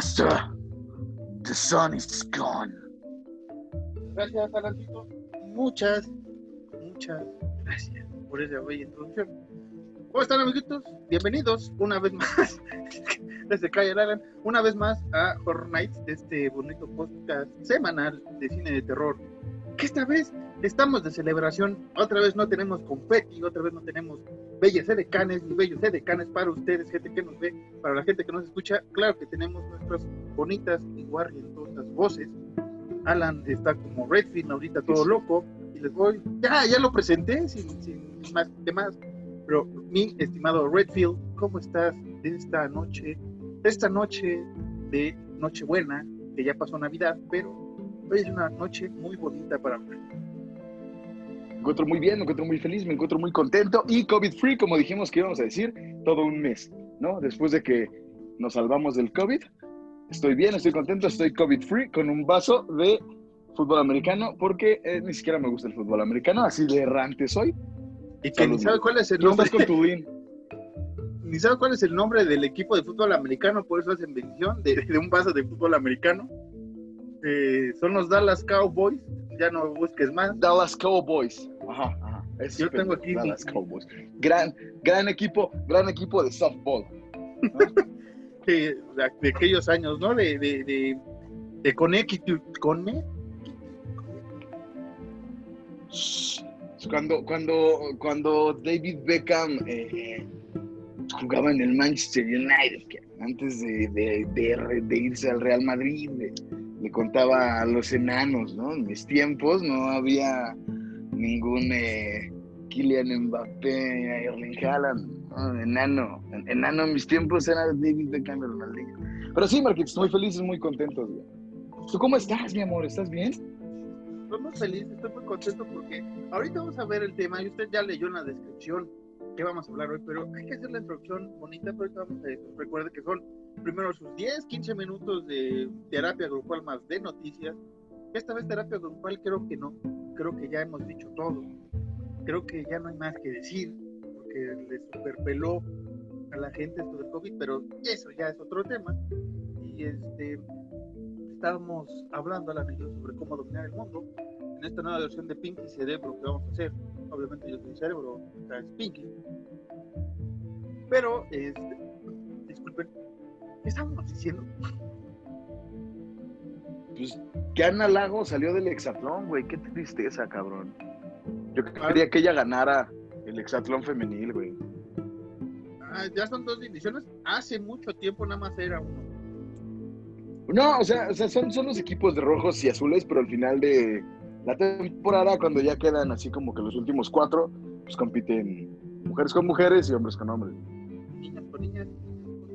Master, the sun is gone. Gracias, Alancito. Muchas, muchas gracias por esa bella introducción. ¿Cómo están, amiguitos? Bienvenidos una vez más, desde Calle Alan, una vez más a Horror Nights, este bonito podcast semanal de cine de terror. Que esta vez estamos de celebración, otra vez no tenemos confeti, otra vez no tenemos bellas edecanes ni bellos edecanes para ustedes, gente que nos ve, para la gente que nos escucha. Claro que tenemos nuestras bonitas y guardientosas voces. Alan está como Redfield ahorita todo loco y les voy, ya, ya lo presenté sin, sin más que más. Pero mi estimado Redfield, ¿cómo estás de esta noche? Esta noche de Nochebuena, que ya pasó Navidad, pero hoy es una noche muy bonita para mí. Me encuentro muy bien, me encuentro muy feliz, me encuentro muy contento y COVID free, como dijimos que íbamos a decir, todo un mes, ¿no? Después de que nos salvamos del COVID, estoy bien, estoy contento, estoy COVID free con un vaso de fútbol americano porque eh, ni siquiera me gusta el fútbol americano, así de errante soy. Y que ni sabe cuál es el ¿Cómo nombre, estás con ni sabe cuál es el nombre del equipo de fútbol americano, por eso hacen bendición de, de un vaso de fútbol americano. Eh, son los Dallas Cowboys, ya no busques más. Dallas Cowboys. Ajá, ajá. Es Yo tengo aquí Dallas Cowboys. Gran, gran equipo, gran equipo de softball. de, de aquellos años, ¿no? De, de, de, de Connecticut, Conne- Cuando, cuando, cuando David Beckham eh, jugaba en el Manchester United, antes de, de- de- de irse al Real Madrid, le, le contaba a los enanos, ¿no? En mis tiempos no había ningún eh, Kylian Mbappé, Erling Haaland, ¿no? enano. Enano en mis tiempos era David Beckham Ronaldinho. Pero sí, Marquitos, muy felices, muy contentos. ¿Tú cómo estás, mi amor? ¿Estás bien? Estoy muy feliz, estoy muy contento porque ahorita vamos a ver el tema y usted ya leyó en la descripción qué vamos a hablar hoy, pero hay que hacer la introducción bonita, pero vamos a. Recuerde que son primero sus 10, 15 minutos de terapia grupal más de noticias. Esta vez terapia grupal creo que no, creo que ya hemos dicho todo. Creo que ya no hay más que decir porque le superpeló a la gente esto del COVID, pero eso ya es otro tema. Y este estábamos hablando a la niña sobre cómo dominar el mundo en esta nueva versión de Pinky Cerebro que vamos a hacer. Obviamente yo soy cerebro, acá es Pinky. Pero, este, disculpen, ¿qué estábamos diciendo? Pues Ana Lago salió del hexatlón, güey. Qué tristeza, cabrón. Yo quería que ella ganara el hexatlón femenil, güey. Ah, ya son dos divisiones. Hace mucho tiempo nada más era uno. No, o sea, o sea son, son los equipos de rojos y azules, pero al final de la temporada, cuando ya quedan así como que los últimos cuatro, pues compiten mujeres con mujeres y hombres con hombres. Niñas con niñas.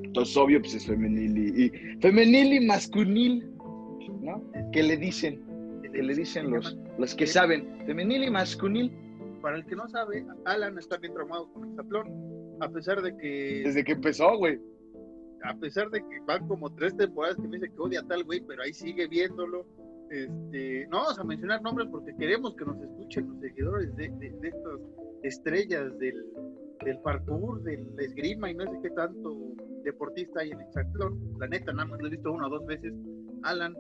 Entonces, obvio, pues es femenil y, y femenil y masculil, ¿no? Que le dicen, que le dicen los, los que saben, femenil y masculil, Para el que no sabe, Alan está bien traumado con el. A pesar de que desde que empezó, güey. a pesar de que van como tres temporadas que me dice que odia a tal güey, pero ahí sigue viéndolo. Este, no vamos a mencionar nombres porque queremos que nos escuchen los seguidores de, de, de estas estrellas del, del parkour, del esgrima y no sé qué tanto deportista hay en Hexatlón. La neta, nada más lo he visto una o dos veces. Alan,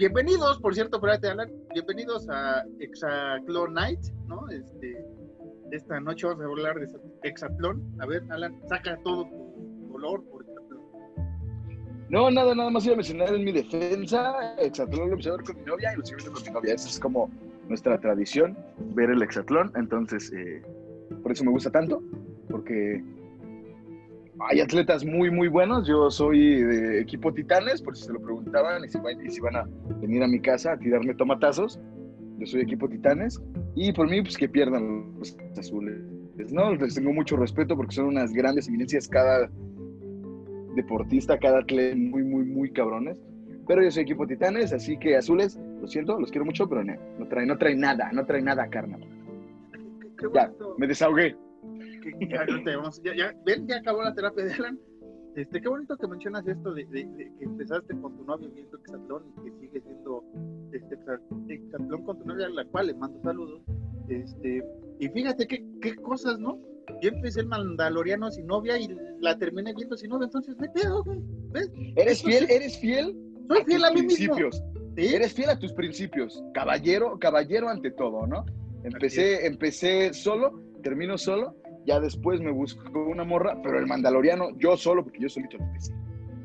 bienvenidos, por cierto, espérate, Alan, bienvenidos a Hexatlón Night, ¿no? Este, esta noche vamos a hablar de Hexatlón. A ver, Alan, saca todo tu dolor por. No, nada, nada más iba a mencionar en mi defensa. Hexatlón lo empecé a ver con mi novia y lo sigo con mi novia. Esa es como nuestra tradición, ver el hexatlón. Entonces, eh, por eso me gusta tanto, porque hay atletas muy, muy buenos. Yo soy de equipo Titanes, por si se lo preguntaban, y si, van, y si van a venir a mi casa a tirarme tomatazos. Yo soy equipo Titanes. Y por mí, pues que pierdan los azules. No, les tengo mucho respeto porque son unas grandes eminencias cada deportista, cada atleta muy, muy, muy cabrones. Pero yo soy equipo Titanes, así que azules, lo siento, los quiero mucho, pero no, no trae, no trae nada, no trae nada, carnal. Ya, me desahogué. ya, no te vamos- ya- ya- ven, ya acabó la terapia de Alan. Este, qué bonito que mencionas esto de, de- de que empezaste con tu novio viendo Hexatlón y que sigues viendo este Hexatlón con tu novia, a la cual le mando saludos. Este, y fíjate qué, qué cosas, ¿no? yo empecé el Mandaloriano sin novia y la terminé viendo sin novia, entonces me pedo, güey. ¿Ves? ¿Eres fiel? ¿Eres fiel? Soy fiel tus a mí mismo. principios. ¿Sí? Eres fiel a tus principios. Caballero, caballero ante todo, ¿no? Empecé, empecé solo, termino solo, ya después me busco una morra, pero el Mandaloriano, yo solo, porque yo solito lo empecé.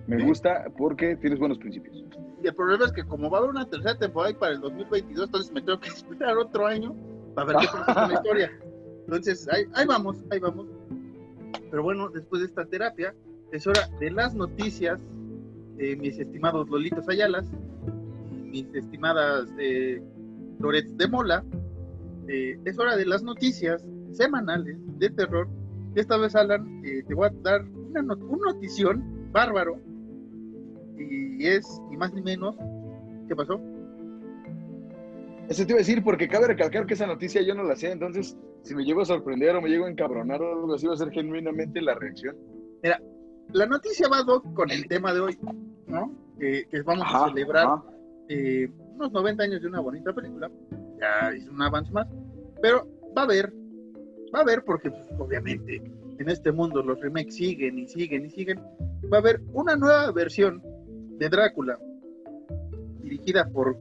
Me gusta porque tienes buenos principios. Y el problema es que como va a haber una tercera temporada y para el 2022, entonces me tengo que esperar otro año para ver qué pasa con la historia. Entonces, ahí, ahí vamos, ahí vamos. Pero bueno, después de esta terapia, es hora de las noticias, eh, mis estimados Lolitos Ayalas, mis estimadas eh, Loret de Mola. Eh, es hora de las noticias semanales de terror. Esta vez, Alan, eh, te voy a dar una not- un notición bárbaro. Y es, ni más ni menos, ¿qué pasó? Eso te iba a decir porque cabe recalcar que esa noticia yo no la sé, entonces si me llego a sorprender o me llego a encabronar o algo así va a ser genuinamente la reacción. La noticia va Doc, con el tema de hoy, ¿no? Que, que vamos a Ajá, celebrar ajá. eh, unos 90 años de una bonita película. Ya es un avance más. Pero va a haber, va a haber, porque pues, obviamente en este mundo los remakes siguen y siguen y siguen. Va a haber una nueva versión de Drácula, dirigida por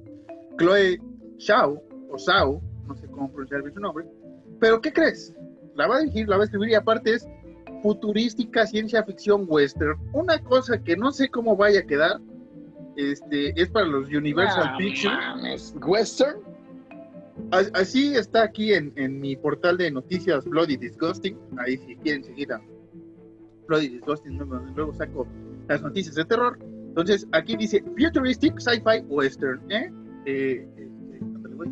Chloe Zhao, o Zhao, no sé cómo pronunciar bien su nombre. Pero ¿qué crees? La va a dirigir, la va a escribir y aparte es futurística ciencia ficción western. Una cosa que no sé cómo vaya a quedar. Este, es para los Universal No Pictures. ¿Western? As- Así está aquí en, mi portal de noticias Bloody Disgusting. Ahí si quieren seguir a Bloody Disgusting, luego, saco las noticias de terror. Entonces aquí dice Futuristic Sci-Fi Western. ¿eh? Eh, ándale, güey.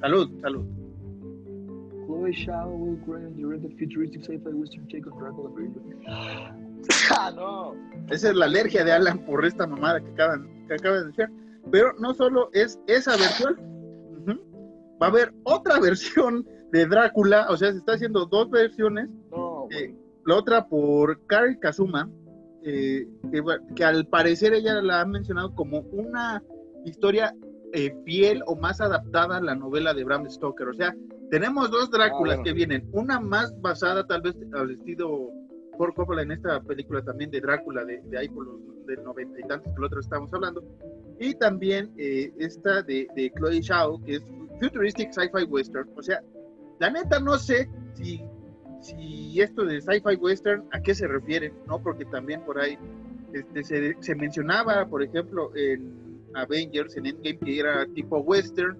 Salud, salud. Chloe Zhao will direct the futuristic sci-fi western take on Dracula. Ah, no. Esa es la alergia de Alan por esta mamada que acaban, que acaban de decir. Pero no solo es esa versión, va a haber otra versión de Drácula, o sea, se está haciendo dos versiones, No, eh, la otra por Kari Kazuma, eh, que, al parecer ella la ha mencionado como una historia eh, fiel o más adaptada a la novela de Bram Stoker. O sea, tenemos dos Dráculas Ah, bueno. que vienen, una más basada tal vez al estilo por Coppola en esta película también de Drácula de, de ahí por los del noventa y tantos que el otro estamos hablando, y también eh, esta de, de Chloe Zhao, que es Futuristic Sci-Fi Western. O sea, la neta no sé si, si esto de Sci-Fi Western a qué se refiere, ¿no? Porque también por ahí este, se, se mencionaba, por ejemplo, en Avengers, en Endgame, que era tipo western,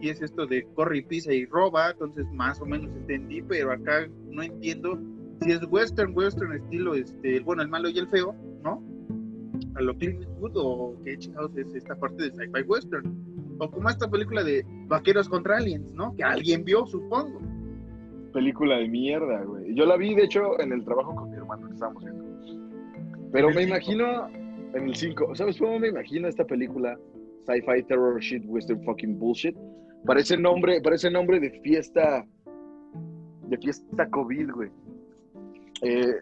y es esto de corre pisa y roba, entonces más o menos entendí, pero acá no entiendo si es western, western estilo, este, bueno, el malo y el feo, ¿no? A lo Clint Eastwood o qué chingados es esta parte de sci-fi western. O como esta película de Vaqueros contra Aliens, ¿no? Que alguien vio, supongo. Película de mierda, güey. Yo la vi, de hecho, en el trabajo con mi hermano que estábamos viendo. Pero me cinco. imagino en el 5. ¿Sabes cómo me imagino esta película? Sci-fi terror shit, western fucking bullshit. Parece nombre, parece nombre de fiesta. De fiesta COVID, güey. Eh,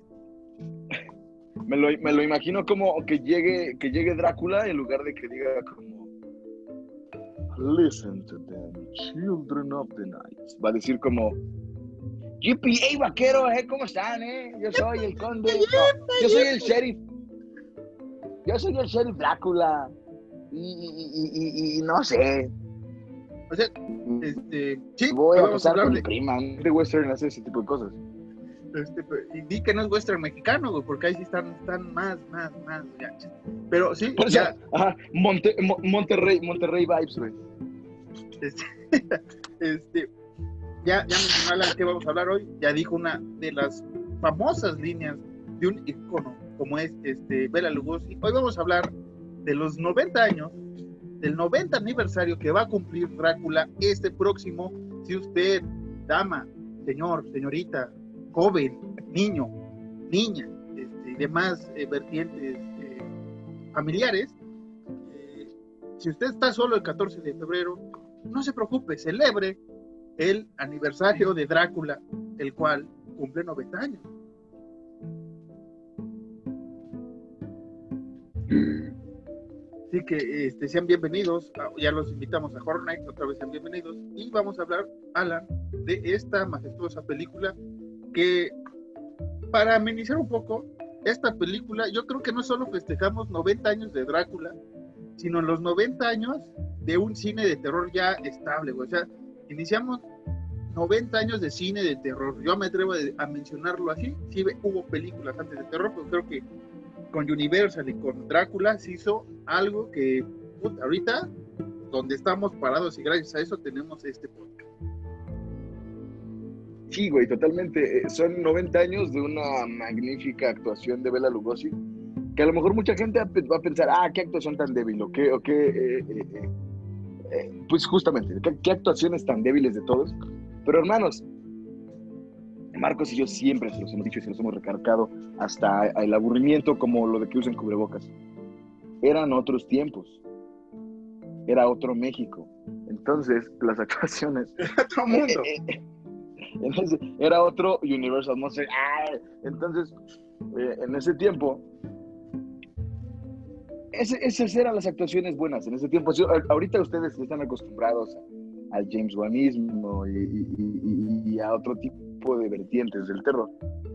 me, lo, me lo imagino como que llegue, que llegue Drácula en lugar de que diga como. Listen to them, children of the night. Va a decir como. Yippee, hey vaqueros, eh, ¿cómo están, eh? Yo soy el conde. no, yo soy el sheriff. Yo soy el sheriff Drácula. Y, y- y- y- y no sé. O sea, este, sí, Voy a pasar con mi prima. De western hace ese tipo de cosas. Este, pero- y di que no es western mexicano, güey, porque ahí sí están, están más, más, más gachas. Pero sí, Por eso, ya, ajá, Monte- Mo- Monterrey, Monterrey vibes, güey. este, este, ya, ya mencionó que vamos a hablar hoy, ya dijo una de las famosas líneas de un icono como es este Bela Lugosi. Hoy vamos a hablar de los 90 años, del 90 aniversario que va a cumplir Drácula este próximo. Si usted, dama, señor, señorita, joven, niño, niña este, y demás eh, vertientes eh, familiares, eh, si usted está solo el 14 de febrero, no se preocupe, celebre el aniversario de Drácula, el cual cumple 90 años. Así que este, sean bienvenidos, ya los invitamos a Horror Nights, otra vez sean bienvenidos, y vamos a hablar, Alan, de esta majestuosa película que, para amenizar un poco, esta película, yo creo que no solo festejamos 90 años de Drácula, sino los 90 años de un cine de terror ya estable, o sea, iniciamos 90 años de cine de terror, yo me atrevo a, mencionarlo así, sí hubo películas antes de terror, pero creo que con Universal y con Drácula se hizo algo que ahorita, donde estamos parados y gracias a eso tenemos este podcast. Sí, güey, totalmente. Eh, son 90 años de una magnífica actuación de Bela Lugosi, que a lo mejor mucha gente va a pensar, ah, qué actuación tan débil, o qué, o qué eh, eh, pues justamente, ¿qué, qué actuaciones tan débiles de todos. Pero hermanos, Marcos y yo siempre se los hemos dicho y se los hemos recargado hasta el aburrimiento como lo de que usen cubrebocas. Eran otros tiempos. Era otro México. Entonces, las actuaciones... Era otro mundo. Entonces, era otro Universal, no sé. Entonces, eh, en ese tiempo, esas eran las actuaciones buenas. En ese tiempo, ahorita ustedes están acostumbrados al James Wanismo y a otro tipo de vertientes del terror.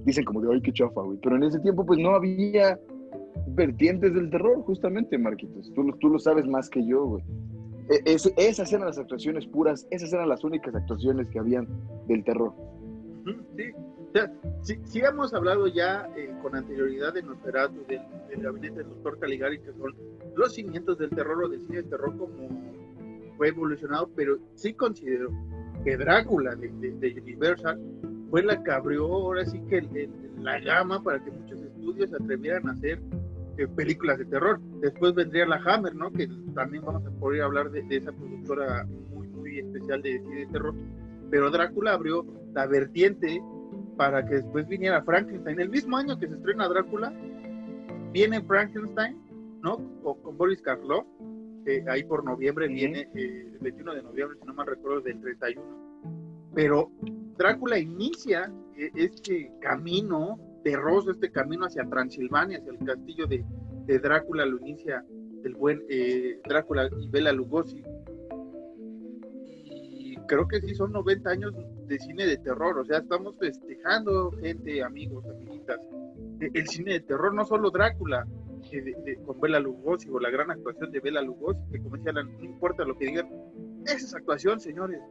Dicen como de, ay, qué chafa, güey. Pero en ese tiempo, pues no había vertientes del terror, justamente, Marquitos. Tú, tú lo sabes más que yo, güey. E, esas eran las actuaciones puras, esas eran las únicas actuaciones que habían del terror. Sí, o sea, si, hemos hablado ya eh, con anterioridad de Nosferatu, del, del gabinete del doctor Caligari, que son los cimientos del terror o del cine de terror como fue evolucionado, pero sí considero que Drácula de, de Universal fue la que abrió ahora sí que la gama para que muchos estudios se atrevieran a hacer eh, películas de terror. Después vendría la Hammer, ¿no? Que también vamos a poder hablar de, esa productora muy, muy especial de, de terror. Pero Drácula abrió la vertiente para que después viniera Frankenstein. El mismo año que se estrena Drácula, viene Frankenstein, ¿no? con Boris Karloff. ahí por noviembre viene, eh, el 21 de noviembre, si no mal recuerdo, del 31. Pero Drácula inicia eh, este camino terroso, este camino hacia Transilvania, hacia el castillo de, Drácula, lo inicia el buen eh, Drácula y Bela Lugosi. Y creo que sí son 90 años de cine de terror, o sea, estamos festejando, gente, amigos, amiguitas, e, el cine de terror, no solo Drácula, eh, con Bela Lugosi o la gran actuación de Bela Lugosi, que como decía, no importa lo que digan, esa es actuación, señores.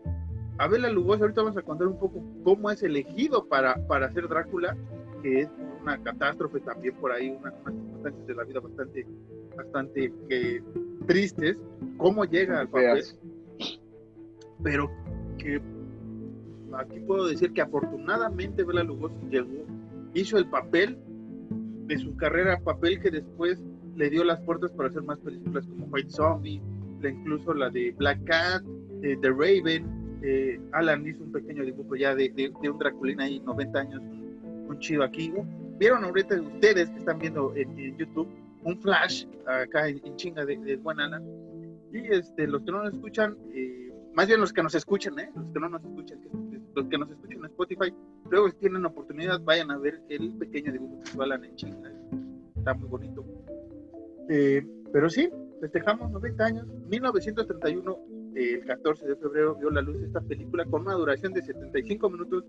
Abela Lugosi, ahorita vamos a contar un poco cómo es elegido para, para hacer Drácula, que es una catástrofe también por ahí, unas circunstancias de la vida bastante, bastante eh, tristes, cómo llega al papel. Pero que aquí puedo decir que afortunadamente Bela Lugosi llegó, hizo el papel de su carrera, papel que después le dio las puertas para hacer más películas como White Zombie, incluso la de Black Cat, The Raven, eh, Alan hizo un pequeño dibujo ya de, un Draculina ahí, 90 años, un, chido aquí. Vieron ahorita ustedes que están viendo en, YouTube un flash acá en, chinga de, de, buen Alan. Y este, los que no nos escuchan, eh, más bien los que nos escuchan, ¿eh? los que no nos escuchan, los que nos escuchan en Spotify, luego si tienen oportunidad vayan a ver el pequeño dibujo que Alan en chinga. Está muy bonito. pero sí, festejamos 90 años. 1931 el 14 de febrero vio la luz esta película con una duración de 75 minutos,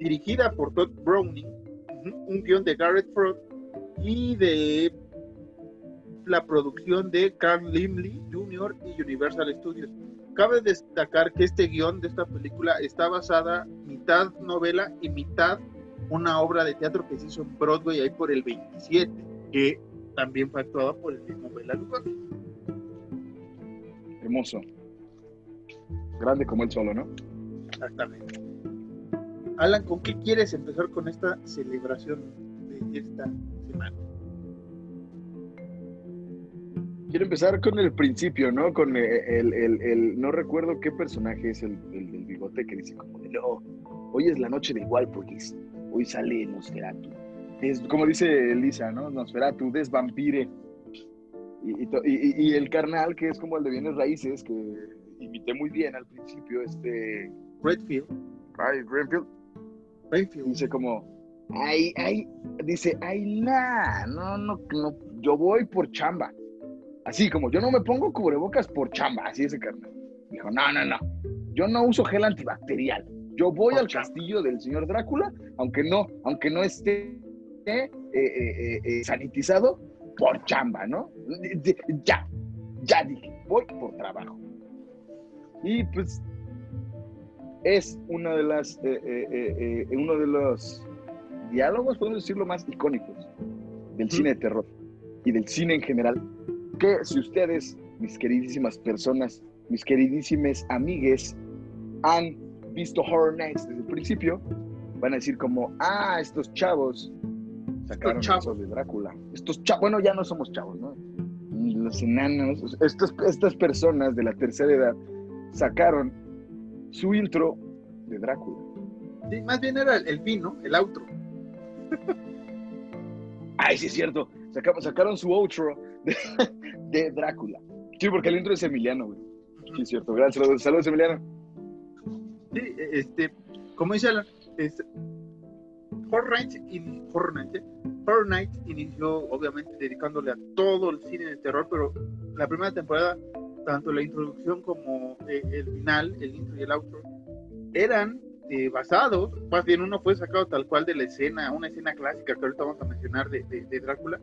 dirigida por Todd Browning, un guion de Garrett Frost y de la producción de Carl Limley Jr. y Universal Studios. Cabe destacar que este guion de esta película está basada mitad novela y mitad una obra de teatro que se hizo en Broadway ahí por el 27, que también fue actuada por el mismo Bela Lugosi. Hermoso grande como él solo, ¿no? Exactamente. Alan, ¿con qué quieres empezar con esta celebración de esta semana? Quiero empezar con el principio, ¿no? Con el, el, el, no recuerdo qué personaje es el, del bigote que dice como de, no, hoy es la noche de Walpurgis, hoy sale Nosferatu. Es, como dice Elisa, ¿no? Nosferatu, desvampire. Y, y, y, el carnal, que es como el de bienes raíces, que imité muy bien al principio, este... Redfield. Ay, Redfield. Dice como, ay, ay, dice, ay, nah, no, no, no, yo voy por chamba. Así como yo no me pongo cubrebocas por chamba, así ese carnal. Dijo, no, no, no. Yo no uso gel antibacterial. Yo voy al castillo del señor Drácula, aunque no, aunque no esté eh, eh, eh, sanitizado, por chamba, ¿no? Ya, ya dije, voy por trabajo. Y pues es una de las, uno de los diálogos, podemos decirlo, más icónicos del cine de terror y del cine en general, que si ustedes, mis queridísimas personas, mis queridísimas amigues, han visto Horror Nights desde el principio, van a decir como, ah, estos chavos sacaron chavos de Drácula. Estos chavos, bueno, ya no somos chavos, ¿no? Los enanos, estas, estas personas de la tercera edad sacaron su intro de Drácula. Sí, más bien era el, fin, ¿no? El outro. Ay, sí es cierto. Sacaron, sacaron su outro de, Drácula. Sí, porque el intro es Emiliano, güey. Sí, es cierto. Gracias. Saludos, Emiliano. Sí, este, como dice Alan, es, Nights, in, Horror Nights inició obviamente dedicándole a todo el cine de terror, pero la primera temporada, tanto la introducción como eh, el final, el intro y el outro, eran eh, basados, más bien uno fue sacado tal cual de la escena, una escena clásica que ahorita vamos a mencionar de, de, Drácula,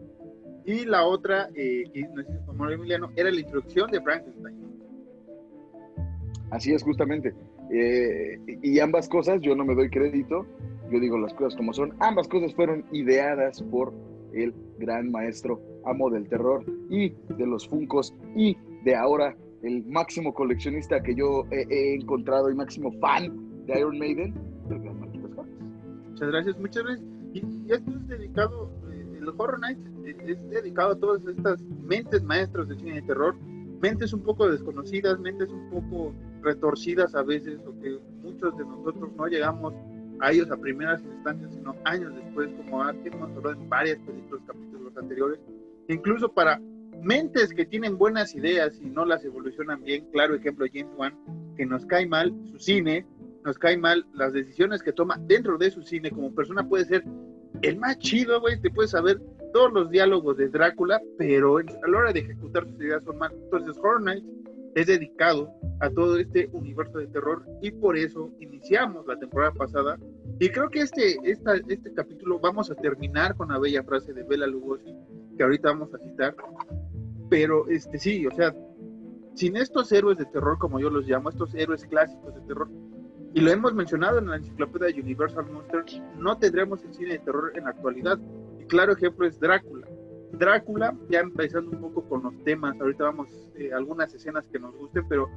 y la otra, eh, que no sé si Emiliano, era la introducción de Frankenstein. Así es, justamente. Eh, y ambas cosas, yo no me doy crédito, yo digo las cosas como son, ambas cosas fueron ideadas por el gran maestro amo del terror y de los Funcos y de ahora el máximo coleccionista que yo he, encontrado y máximo fan de Iron Maiden, Muchas gracias, muchas gracias. Y, esto es dedicado, eh, el Horror Nights eh, es dedicado a todas estas mentes maestras del cine de terror mentes un poco desconocidas, mentes un poco retorcidas a veces, o que muchos de nosotros no llegamos a ellos a primeras instancias, sino años después, como hemos hablado en varias películas, capítulos anteriores, incluso para mentes que tienen buenas ideas y no las evolucionan bien, claro ejemplo James Wan, que nos cae mal su cine, nos cae mal las decisiones que toma dentro de su cine, como persona puede ser el más chido, güey, te puedes saber todos los diálogos de Drácula, pero a la hora de ejecutar sus ideas son mal. Entonces, Horror Nights es dedicado a todo este universo de terror y por eso iniciamos la temporada pasada. Y creo que este, esta, este capítulo vamos a terminar con la bella frase de Bela Lugosi, que ahorita vamos a citar. Pero este sí, o sea, sin estos héroes de terror, como yo los llamo, estos héroes clásicos de terror, y lo hemos mencionado en la enciclopedia de Universal Monsters, no tendremos el cine de terror en la actualidad claro ejemplo es Drácula. Drácula, ya empezando un poco con los temas, ahorita vamos eh, algunas escenas que nos gusten, pero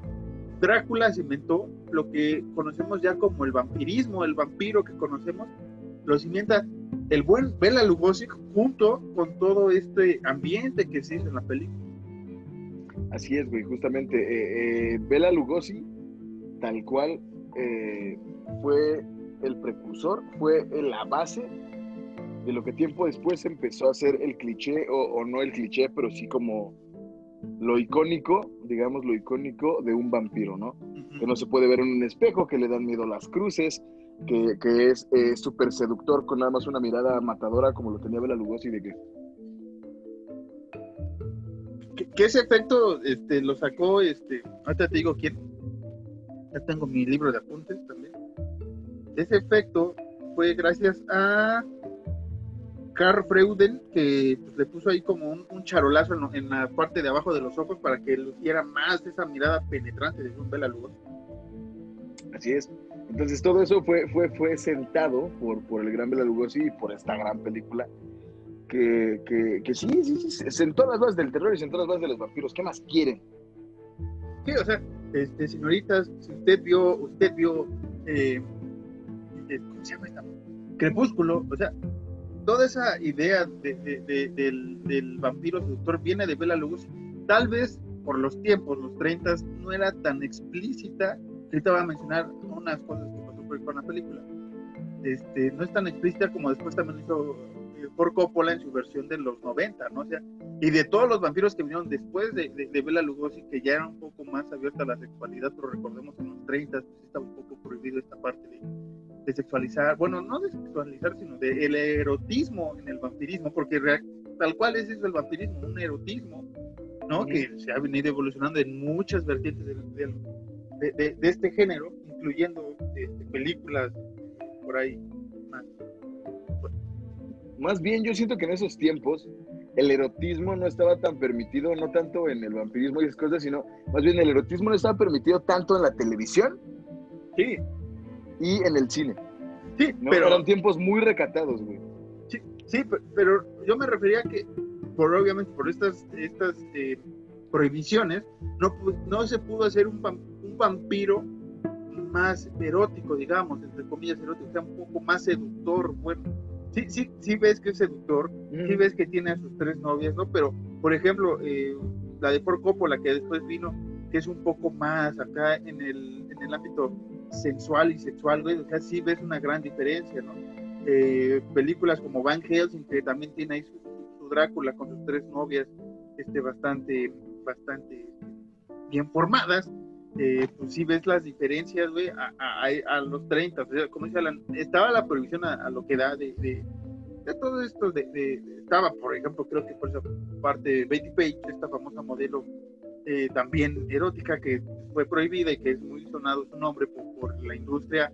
Drácula se inventó lo que conocemos ya como el vampirismo, el vampiro que conocemos, lo cimienta el buen Bela Lugosi junto con todo este ambiente que existe en la película. Así es, güey, justamente. Eh, eh, Bela Lugosi, tal cual, fue el precursor, fue la base de lo que tiempo después empezó a ser el cliché, o, no el cliché, pero sí como lo icónico, digamos lo icónico de un vampiro, ¿no? Que no se puede ver en un espejo, que le dan miedo las cruces, que, es eh, súper seductor con nada más una mirada matadora como lo tenía Bela Lugosi de que... ¿Qué, ese efecto este, lo sacó, este, ahorita te digo quién, ya tengo mi libro de apuntes también. Ese efecto fue gracias a Carl Freuden, que pues, le puso ahí como un, charolazo en, la parte de abajo de los ojos para que luciera más esa mirada penetrante de un Bela Lugosi. Así es. Entonces todo eso fue, fue, fue sentado por, por el gran Bela Lugosi y por esta gran película que, que, sí, sí, sí, sentó las bases del terror y sentó las bases de los vampiros. ¿Qué más quieren? Sí, o sea, este, señoritas, si usted vio, usted vio, eh, eh, ¿cómo se llama esta? Crepúsculo, o sea, toda esa idea del, vampiro seductor viene de Bela Lugosi. Tal vez por los tiempos, los 30, no era tan explícita. Ahorita voy a mencionar unas cosas que pasó con la película. Este, no es tan explícita como después también hizo eh, por Coppola en su versión de los 90, ¿no? O sea, y de todos los vampiros que vinieron después de, de, Bela Lugosi, que ya era un poco más abierta a la sexualidad, pero recordemos en los 30 pues, estaba un poco prohibido esta parte de, de sexualizar, bueno, no de sexualizar, sino de el erotismo en el vampirismo, porque tal cual es eso el vampirismo, un erotismo ¿no? Que se ha venido evolucionando en muchas vertientes del- del- de, de- de este género, incluyendo este, películas por ahí más. Más bien, yo siento que en esos tiempos el erotismo no estaba tan permitido, no tanto en el vampirismo y esas cosas, sino más bien el erotismo no estaba permitido tanto en la televisión Sí, y en el cine. sí, ¿no? pero Eran tiempos muy recatados, güey. Sí, pe- pero yo me refería que, por obviamente, por estas, estas eh, prohibiciones, no, no se pudo hacer un vampiro más erótico, digamos, entre comillas erótico, sea, un poco más seductor, bueno. Sí, sí, sí ves que es seductor, sí ves que tiene a sus tres novias, ¿no? Pero, por ejemplo, eh, la de Por Coppola, que después vino, que es un poco más acá en el, en el ámbito sensual y sexual, güey, o sea, sí ves una gran diferencia, ¿no? Eh, películas como Van Helsing, que también tiene ahí su, su Drácula con sus tres novias, este, bastante, bastante bien formadas, eh, pues sí ves las diferencias, güey, a, a- a los 30, o sea, como dice Alan, estaba la prohibición a, a lo que da de, de, de todo esto, de, de- estaba, por ejemplo, creo que por esa parte Betty Page, esta famosa modelo eh, también erótica que fue prohibida y que es muy sonado su nombre por, por la industria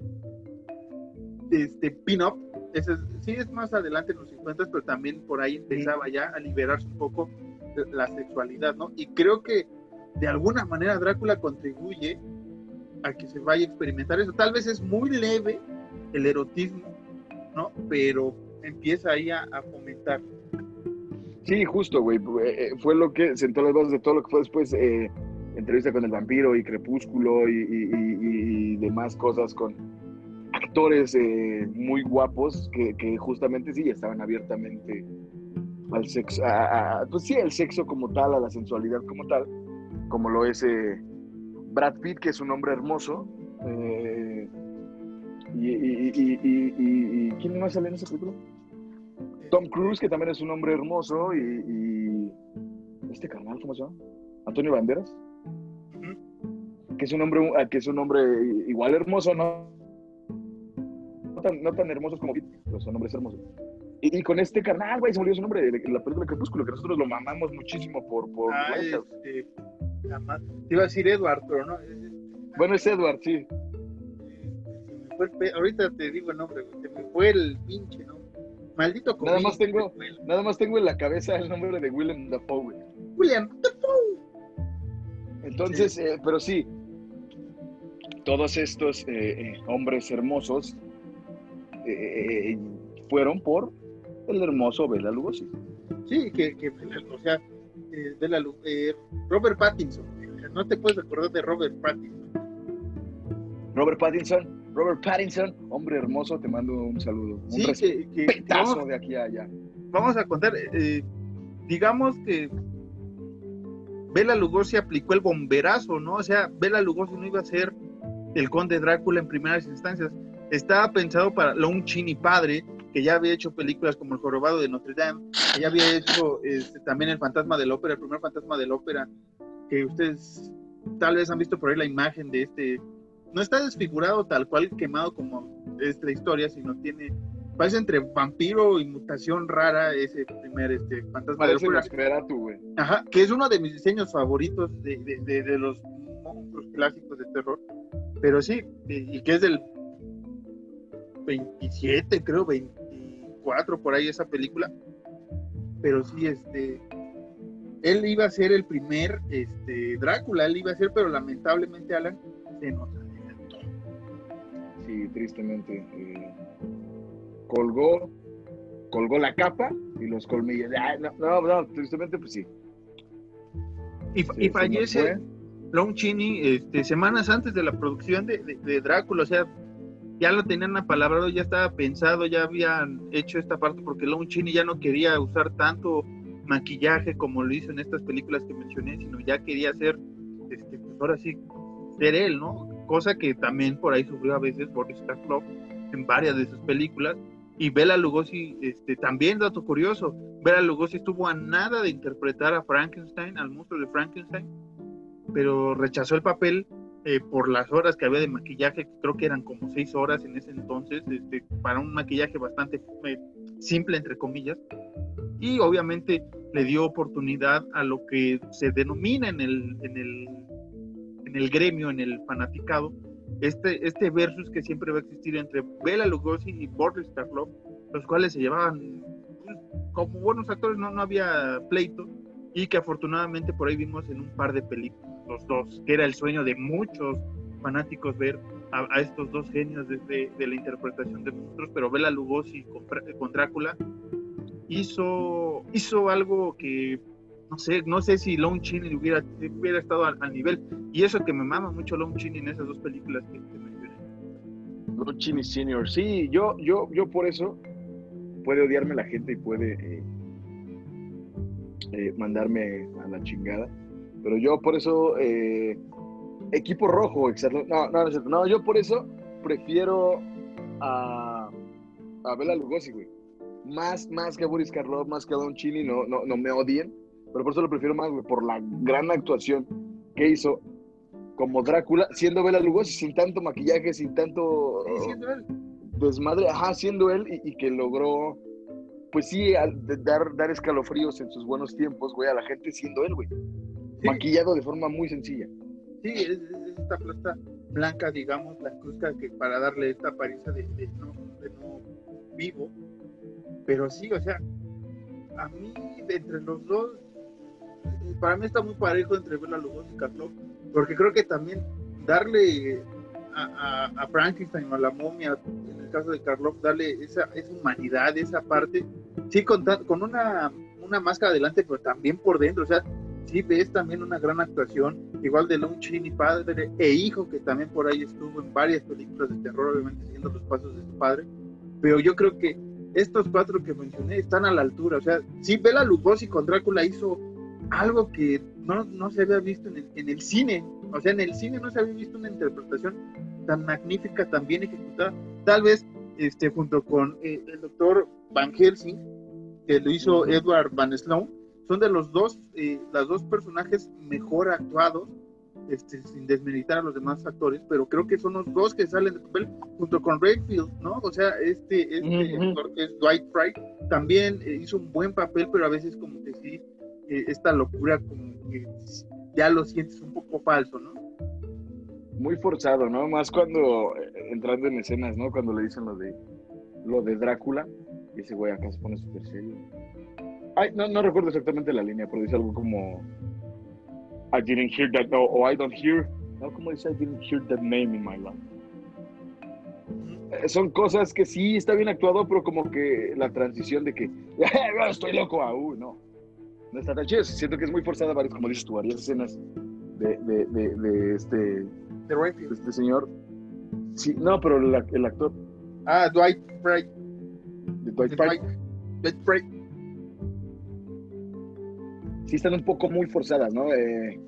este pin-up, es- sí es más adelante en los 50, pero también por ahí empezaba ya a liberarse un poco la sexualidad, ¿no? Y creo que de alguna manera Drácula contribuye a que se vaya a experimentar eso. Tal vez es muy leve el erotismo, ¿no? Pero empieza ahí a, fomentar. Sí, justo, güey. Eh, eh, Fue lo que sentó las bases de todo lo que fue después eh, entrevista con el vampiro y Crepúsculo y, demás cosas con actores muy guapos que, justamente sí estaban abiertamente al sexo, pues sí, al sexo como tal, a la sensualidad como tal, como lo es eh, Brad Pitt, que es un hombre hermoso. eh, y, y- y- y- y- y- ¿quién más sale en esa película? Tom Cruise, que también es un hombre hermoso, y, este carnal, ¿cómo se llama? Antonio Banderas, que es un hombre, ah, que es un hombre igual hermoso, no, no tan, no tan hermosos como Pitt, pero son hombres hermosos. Y, y con este carnal, güey, se me olvidó su nombre de, la película Crepúsculo, que nosotros lo mamamos muchísimo por, por Ah, este, jamás- te iba a decir Edward, pero no. Bueno, es Edward, sí. se me fue el pe- ahorita te digo el nombre, se me fue el pinche, ¿no? Maldito Nada COVID, más tengo- el- Nada más tengo en la cabeza el nombre de Willem Dafoe, güey. William, Entonces, eh, pero sí, todos estos eh, eh, hombres hermosos eh, fueron por el hermoso Bela Lugosi. sí, que, que o sea, eh, de la, lu- eh, Robert Pattinson, no te puedes acordar de Robert Pattinson. Robert Pattinson, Robert Pattinson, hombre hermoso, te mando un saludo. Un Sí, que, de aquí a allá. vamos a contar, eh, digamos que Bela Lugosi aplicó el bomberazo, ¿no? O sea, Bela Lugosi no iba a ser el conde Drácula en primeras instancias. Estaba pensado para Lon Chini padre, que ya había hecho películas como El Jorobado de Notre Dame, que ya había hecho este, también El Fantasma de la Ópera, el primer Fantasma de la Ópera, que ustedes tal vez han visto por ahí la imagen de este. No está desfigurado tal cual quemado como es la historia, sino tiene. Parece entre vampiro y mutación rara ese primer este, Fantasma Parece Ópera. Nosferatu, güey. Ajá, que es uno de mis diseños favoritos de, de- de- de los monstruos clásicos de terror. Pero sí, y que es del 27, creo, 24, por ahí esa película. Pero sí, este. Él iba a ser el primer este, Drácula, él iba a ser, pero lamentablemente Alan se nos adelantó. Sí, tristemente. eh, colgó, colgó la capa y los colmillos. Ay, no, no, no, tristemente, pues sí. Y, Sí, y fallece. Lon Chini este, semanas antes de la producción de, de- de Drácula, o sea, ya lo tenían apalabrado, ya estaba pensado, ya habían hecho esta parte porque Lon Chini ya no quería usar tanto maquillaje como lo hizo en estas películas que mencioné, sino ya quería ser, este, pues ahora sí, ser él, ¿no? Cosa que también por ahí sufrió a veces Boris Karloff en varias de sus películas. Y Bela Lugosi, este, también dato curioso, Bela Lugosi estuvo a nada de interpretar a Frankenstein, al monstruo de Frankenstein, pero rechazó el papel eh, por las horas que había de maquillaje, creo que eran como seis horas en ese entonces, este, para un maquillaje bastante eh, simple, entre comillas. y obviamente le dio oportunidad a lo que se denomina en el, en el, en el gremio, en el fanaticado, este, este versus que siempre va a existir entre Bela Lugosi y Boris Karloff, los cuales se llevaban pues, como buenos actores, no, no había pleito, y que afortunadamente por ahí vimos en un par de películas, los dos, que era el sueño de muchos fanáticos ver a, estos dos genios de, la interpretación de monstruos, pero Bela Lugosi con, Drácula hizo, hizo algo que no sé, no sé si Lon Chaney hubiera, hubiera estado al, nivel. Y eso que me mama mucho Lon Chaney en esas dos películas que, que mencioné. Lon Senior, sí, yo, yo, yo por eso puede odiarme la gente y puede eh, eh, mandarme a la chingada. Pero yo por eso, eh, equipo rojo, exacto. No, no, no, no, yo por eso prefiero a, a Bela Lugosi, güey. Más, más que a Boris Karloff, más que a Don Chini, no, no, no me odien pero por eso lo prefiero más, güey, por la gran actuación que hizo como Drácula, siendo Bela Lugosi, sin tanto maquillaje, sin tanto desmadre, ajá, siendo él y, que logró, pues sí, dar, dar escalofríos en sus buenos tiempos, güey, a la gente siendo él, güey. Maquillado de forma muy sencilla. Sí, es, esta plata blanca, digamos, la cruzca que para darle esta apariencia de, no, de no vivo. Pero sí, o sea, a mí, entre los dos, para mí está muy parejo entre Bela Lugosi y Carlos, porque creo que también darle a, a, Frankenstein o a la momia, en el caso de Carlos, darle esa, esa humanidad, esa parte, sí, con, con una, una máscara adelante, pero también por dentro, o sea, sí ves también una gran actuación, igual de Lon Chini, padre e hijo, que también por ahí estuvo en varias películas de terror, obviamente siguiendo los pasos de su padre, pero yo creo que estos cuatro que mencioné están a la altura, o sea, sí, Bela Lugosi con Drácula hizo algo que no, no se había visto en el, en el, cine. O sea, en el cine no se había visto una interpretación tan magnífica, tan bien ejecutada. Tal vez este, junto con eh, el doctor Van Helsing, que lo hizo Edward Van Sloan, son de los dos, eh, los dos personajes mejor actuados, este, sin desmeditar a los demás actores, pero creo que son los dos que salen de papel junto con Redfield, ¿no? O sea, este, este actor que es Dwight Frye también eh, hizo un buen papel, pero a veces como que sí esta locura como que ya lo sientes un poco falso, ¿no? Muy forzado, ¿no? Más cuando eh, entrando en escenas, ¿no? Cuando le dicen lo de lo de Drácula, y ese güey acá se pone súper serio. Ay, no, no recuerdo exactamente la línea, pero dice algo como I didn't hear that, o I don't hear, no, como dice I didn't hear that name in my life. Eh, son cosas que sí está bien actuado, pero como que la transición de que estoy loco, aún, no no está tan chido. Siento que es muy forzada, varias, como dices tú, varias escenas de, de, de, de este, de este señor. Sí, no, pero el, el actor. Ah, Dwight. De Dwight Frye. Dwight Frye. Sí, están un poco muy forzadas, ¿no? Eh,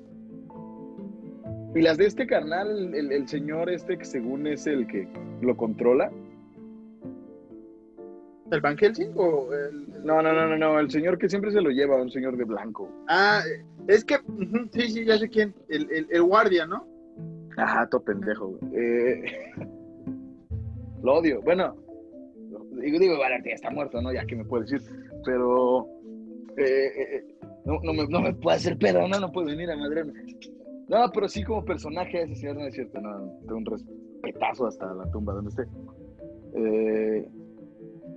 y las de este carnal, el, el, señor este que según es el que lo controla, ¿El Van Helsing o el, No, no, no, no, no, el señor que siempre se lo lleva, un señor de blanco. Ah, es que, sí, sí, ya sé quién, el, el, guardia, ¿no? Ajá, todo pendejo, eh, lo odio. Bueno, digo, digo, vale, ya está muerto, ¿no? Ya que me puede decir, pero eh, eh, no, no, me, no me puede hacer pedo, no, no puede venir a madrearme. No, pero sí como personaje ese señor no es cierto, no, tengo un respetazo hasta la tumba donde esté. Eh,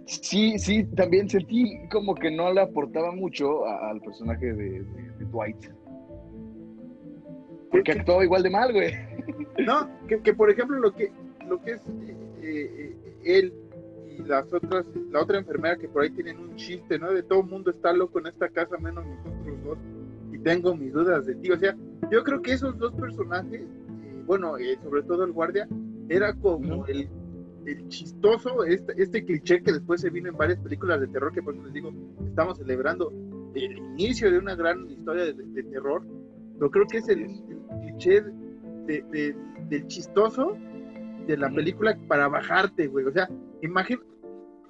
sí, sí, también sentí como que no le aportaba mucho al personaje de, Dwight. Porque actuaba igual de mal, güey. No, que, por ejemplo lo que, lo que es eh, eh, él y las otras, la otra enfermera que por ahí tienen un chiste, ¿no? De todo el mundo está loco en esta casa menos nosotros dos. Y tengo mis dudas de ti. O sea, yo creo que esos dos personajes, eh, bueno, sobre todo el guardia, era como el el chistoso, este, este cliché que después se vino en varias películas de terror, que por eso les digo, estamos celebrando el inicio de una gran historia de, terror, pero creo que es el, cliché de, del chistoso de la película para bajarte, güey. O sea, imagínate,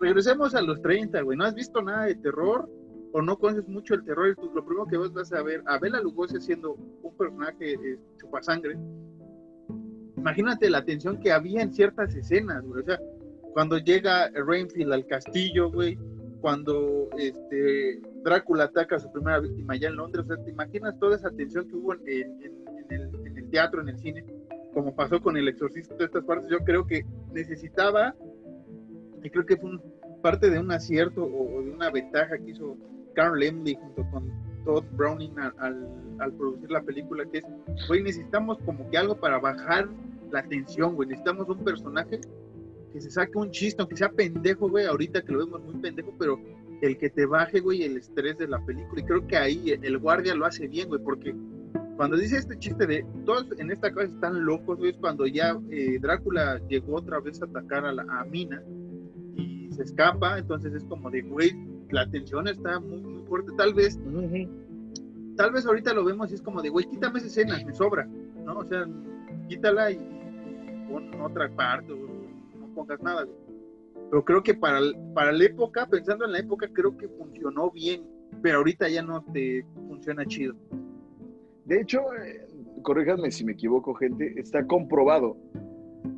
regresemos a los 30, güey, no has visto nada de terror o no conoces mucho el terror, lo primero que vos vas a ver a Bela Lugosi siendo un personaje eh, chupasangre, imagínate la tensión que había en ciertas escenas, güey. O sea, cuando llega Rainfield al castillo, güey, cuando este, Drácula ataca a su primera víctima allá en Londres. O sea, ¿te imaginas toda esa tensión que hubo en, el, teatro, en el cine? Como pasó con el exorcista estas partes, yo creo que necesitaba, y creo que fue parte de un acierto o, de una ventaja que hizo Carl Lemley junto con Todd Browning al, producir la película, que es, güey, necesitamos como que algo para bajar la tensión, güey, necesitamos un personaje que se saque un chiste, aunque sea pendejo, güey, ahorita que lo vemos muy pendejo, pero el que te baje, güey, el estrés de la película. Y creo que ahí el guardia lo hace bien, güey, porque cuando dice este chiste de todos en esta casa están locos, güey, es cuando ya eh, Drácula llegó otra vez a atacar a, la, a Mina se escapa, entonces es como de, güey, la tensión está muy, muy fuerte. Tal vez, tal vez ahorita lo vemos y es como de, güey, quítame esa escena, me sobra, ¿no? O sea, quítala y, pon otra parte, pongas nada, Pero creo que para, para la época, pensando en la época, creo que funcionó bien, pero ahorita ya no te funciona chido. De hecho, eh, corríjanme si me equivoco, gente, está comprobado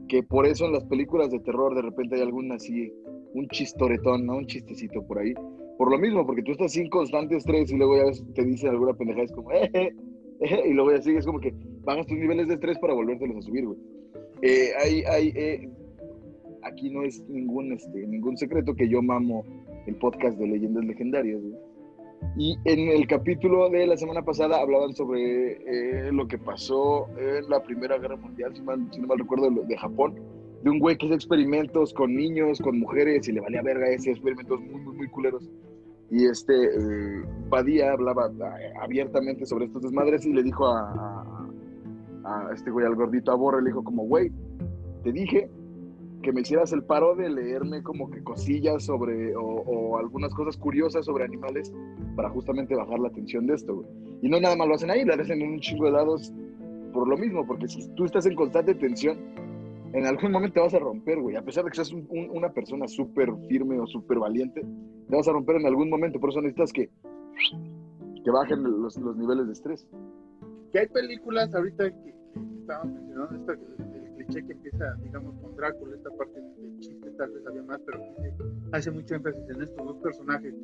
que por eso en las películas de terror de repente hay algún así, un chistoretón, ¿no? Un chistecito por ahí. Por lo mismo, porque tú estás sin constante estrés y luego ya te dicen alguna pendejada, es como, eh, eh, eh, y luego ya sigues como que bajas tus niveles de estrés para volvértelos a subir, güey. Eh, hay, hay, eh, aquí no es ningún, este, ningún secreto que yo mamo el podcast de leyendas legendarias. Y en el capítulo de la semana pasada hablaban sobre lo que pasó en la Primera Guerra Mundial, si, no mal recuerdo, de Japón, de un güey que hace experimentos con niños, con mujeres, y le valía verga ese experimentos muy, muy, muy culeros. Y este, eh, Padilla hablaba eh, abiertamente sobre estos desmadres y le dijo a, a, a este güey, al gordito Aborre, le dijo como, güey, te dije que me hicieras el paro de leerme como que cosillas sobre o, algunas cosas curiosas sobre animales para justamente bajar la tensión de esto, Y no nada más lo hacen ahí, lo hacen en un chingo de lados por lo mismo, porque si tú estás en constante tensión, en algún momento te vas a romper, güey. A pesar de que seas una persona súper firme o súper valiente, te vas a romper en algún momento. Por eso necesitas que, que bajen los, los niveles de estrés. Que hay películas ahorita que, estaban mencionando, esta, que empieza, digamos, con Drácula, esta parte del chiste, tal vez había más, pero hace mucho énfasis en estos dos personajes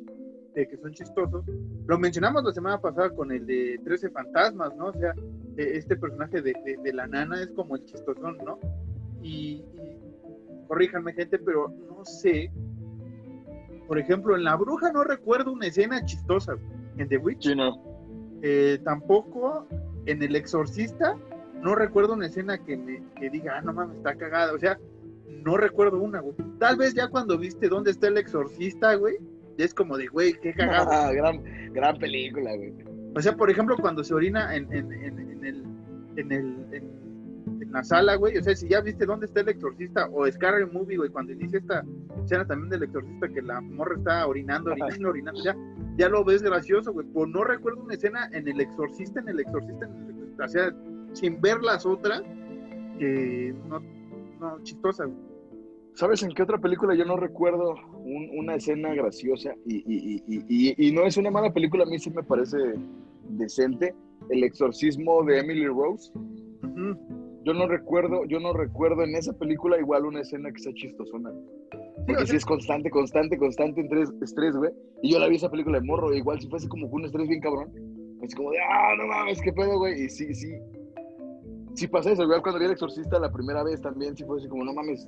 eh, que son chistosos. Lo mencionamos la semana pasada con el de 13 fantasmas, ¿no? O sea, eh, este personaje de, de, la nana es como el chistosón, ¿no? Y, corríjanme, gente, pero no sé. Por ejemplo, en La Bruja no recuerdo una escena chistosa. En The Witch. no. Eh, tampoco en El Exorcista no recuerdo una escena que me que diga, ah, no mames, está cagada. O sea, no recuerdo una, güey. Tal vez ya cuando viste dónde está el exorcista, güey, es como de, güey, qué cagada. Ah, gran, gran película, güey. O sea, por ejemplo, cuando se orina en, en, en, en el, en, el en, la sala, güey. O sea, si ya viste dónde está el exorcista, o Scary Movie, güey, cuando inicia esta escena también del exorcista, que la morra está orinando, orinando, orinando, ya, ya lo ves gracioso, güey. Pues no recuerdo una escena en el exorcista, en el exorcista, en el exorcista. O sea, sin ver las otras, que no, no, chistosa. ¿Sabes en qué otra película yo no recuerdo una escena graciosa? Y, y, y, y, no es una mala película, a mí sí me parece decente. El exorcismo de Emily Rose. Yo no recuerdo, yo no recuerdo en esa película igual una escena que sea chistosona. Porque sí, es constante, constante, constante estrés, güey. Y yo la vi esa película de morro, igual si fuese como un estrés bien cabrón. Así como de, ah, no mames, qué pedo, güey. Y sí, sí, sí pasa eso, igual cuando vi el exorcista la primera vez también, sí fue así como, no mames,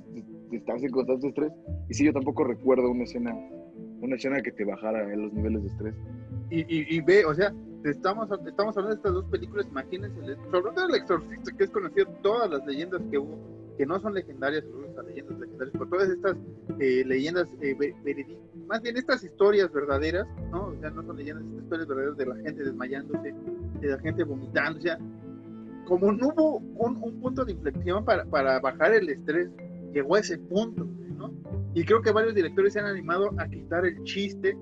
estás en constante estrés. Y sí, yo tampoco recuerdo una escena, una escena que te bajara en los niveles de estrés. Y, y, y ve, o sea, estamos, estamos hablando de estas dos películas, imagínense, sobre todo el exorcista, que es conocido todas las leyendas que hubo, que no son legendarias, son leyendas legendarias, pero todas estas eh, leyendas eh, más bien estas historias verdaderas, ¿no? O sea, no son leyendas, estas historias verdaderas de la gente desmayándose, de la gente vomitando, o sea, como no hubo un, punto de inflexión para, para, bajar el estrés, llegó a ese punto, ¿no? Y creo que varios directores se han animado a quitar el chiste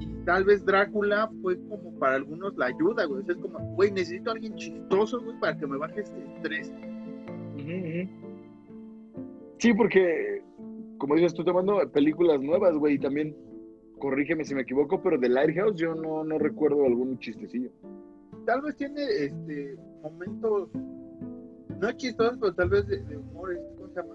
y tal vez Drácula fue como para algunos la ayuda, güey. es como, güey, necesito a alguien chistoso, güey, para que me baje este estrés. Sí, porque, como dices, tú tomando películas nuevas, güey, y también, corrígeme si me equivoco, pero de Lighthouse yo no, no recuerdo algún chistecillo. Tal vez tiene, este, momentos, no chistosos, pero tal vez de, humor, ¿cómo se llama?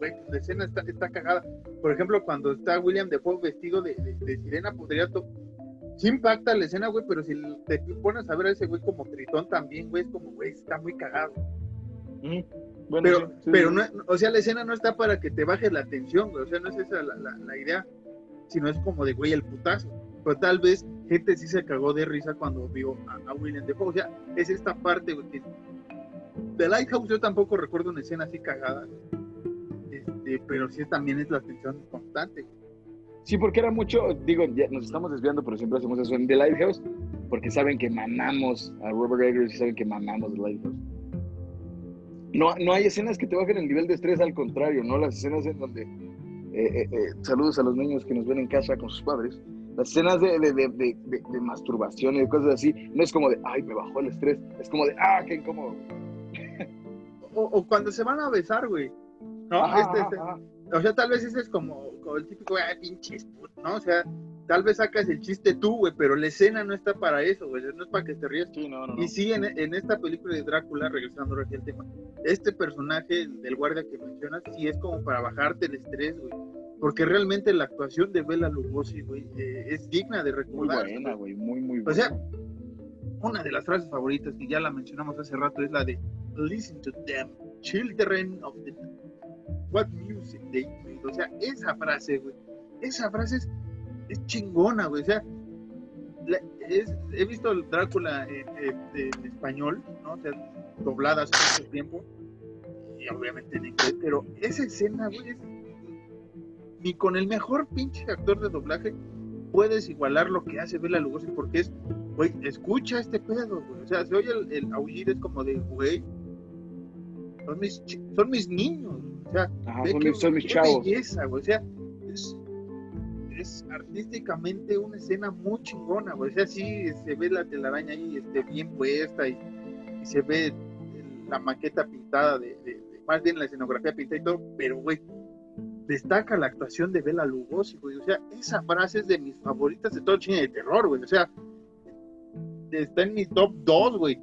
Güey, la escena está, está cagada. Por ejemplo, cuando está William Defoe vestido de, de, de sirena, podría sí impacta la escena, güey, pero si te pones a ver a ese güey como tritón también, güey, es como, güey, está muy cagado. Ujú. Bueno, Pero, sí, sí, pero no, o sea, la escena no está para que te baje la tensión, güey, o sea, no es esa la, la, la idea, sino es como de, güey, el putazo. Pero tal vez gente sí se cagó de risa cuando vio a, a William Defoe, o sea, es esta parte, güey, que de Lighthouse yo tampoco recuerdo una escena así cagada, güey. Este, pero sí también es la tensión constante. Sí, porque era mucho, digo, ya nos estamos desviando, pero siempre hacemos eso en The Lighthouse, porque saben que mamamos a Robert Eggers y saben que mamamos The Lighthouse. No, no hay escenas que te bajen el nivel de estrés, al contrario, ¿no? Las escenas en donde, eh, eh, eh, saludos a los niños que nos ven en casa con sus padres, las escenas de, de, de, de- de- de masturbación y de cosas así, no es como de, ay, me bajó el estrés, es como de, ah, qué incómodo. O, o cuando se van a besar, güey. No, Ajá, este, este, ajá. O sea, tal vez ese es como, como el típico, pinches, put", ¿no? O sea, tal vez sacas el chiste tú, güey, pero la escena no está para eso, güey, no es para que te rías. Sí, no, no, no. Y sí, en, en esta película de Drácula, regresando aquí al tema, este personaje del guardia que mencionas, sí es como para bajarte el estrés, güey. Porque realmente la actuación de Bela Lugosi, güey, eh, es digna de Muy recordar. buena, güey, muy, muy buena. O sea, una de las frases favoritas, y ya la mencionamos hace rato, es la de Listen to them, children of the What music they made. O sea, esa frase, güey, esa frase es, es chingona, güey. O sea, he visto el Drácula en, español, ¿no? O sea, doblada hace mucho tiempo, y obviamente en inglés, pero esa escena, güey, es- ni con el mejor pinche actor de doblaje puedes igualar lo que hace Bela Lugosi porque es, güey, escucha este pedo, güey. O sea, se oye el, el aullir, es como de, güey, son mis, son mis niños. O sea, Ajá, ve son, qué- mis, son mis qué chavos. belleza, güey. O sea, es, es artísticamente una escena muy chingona, güey. O sea, sí se ve la telaraña ahí este, bien puesta y, y se ve la maqueta pintada, de, de- de- más bien la escenografía pintada y todo, pero, güey, destaca la actuación de Bela Lugosi, güey. O sea, esa frase es de mis favoritas de todo el cine de terror, güey. O sea, está en mi top 2, güey.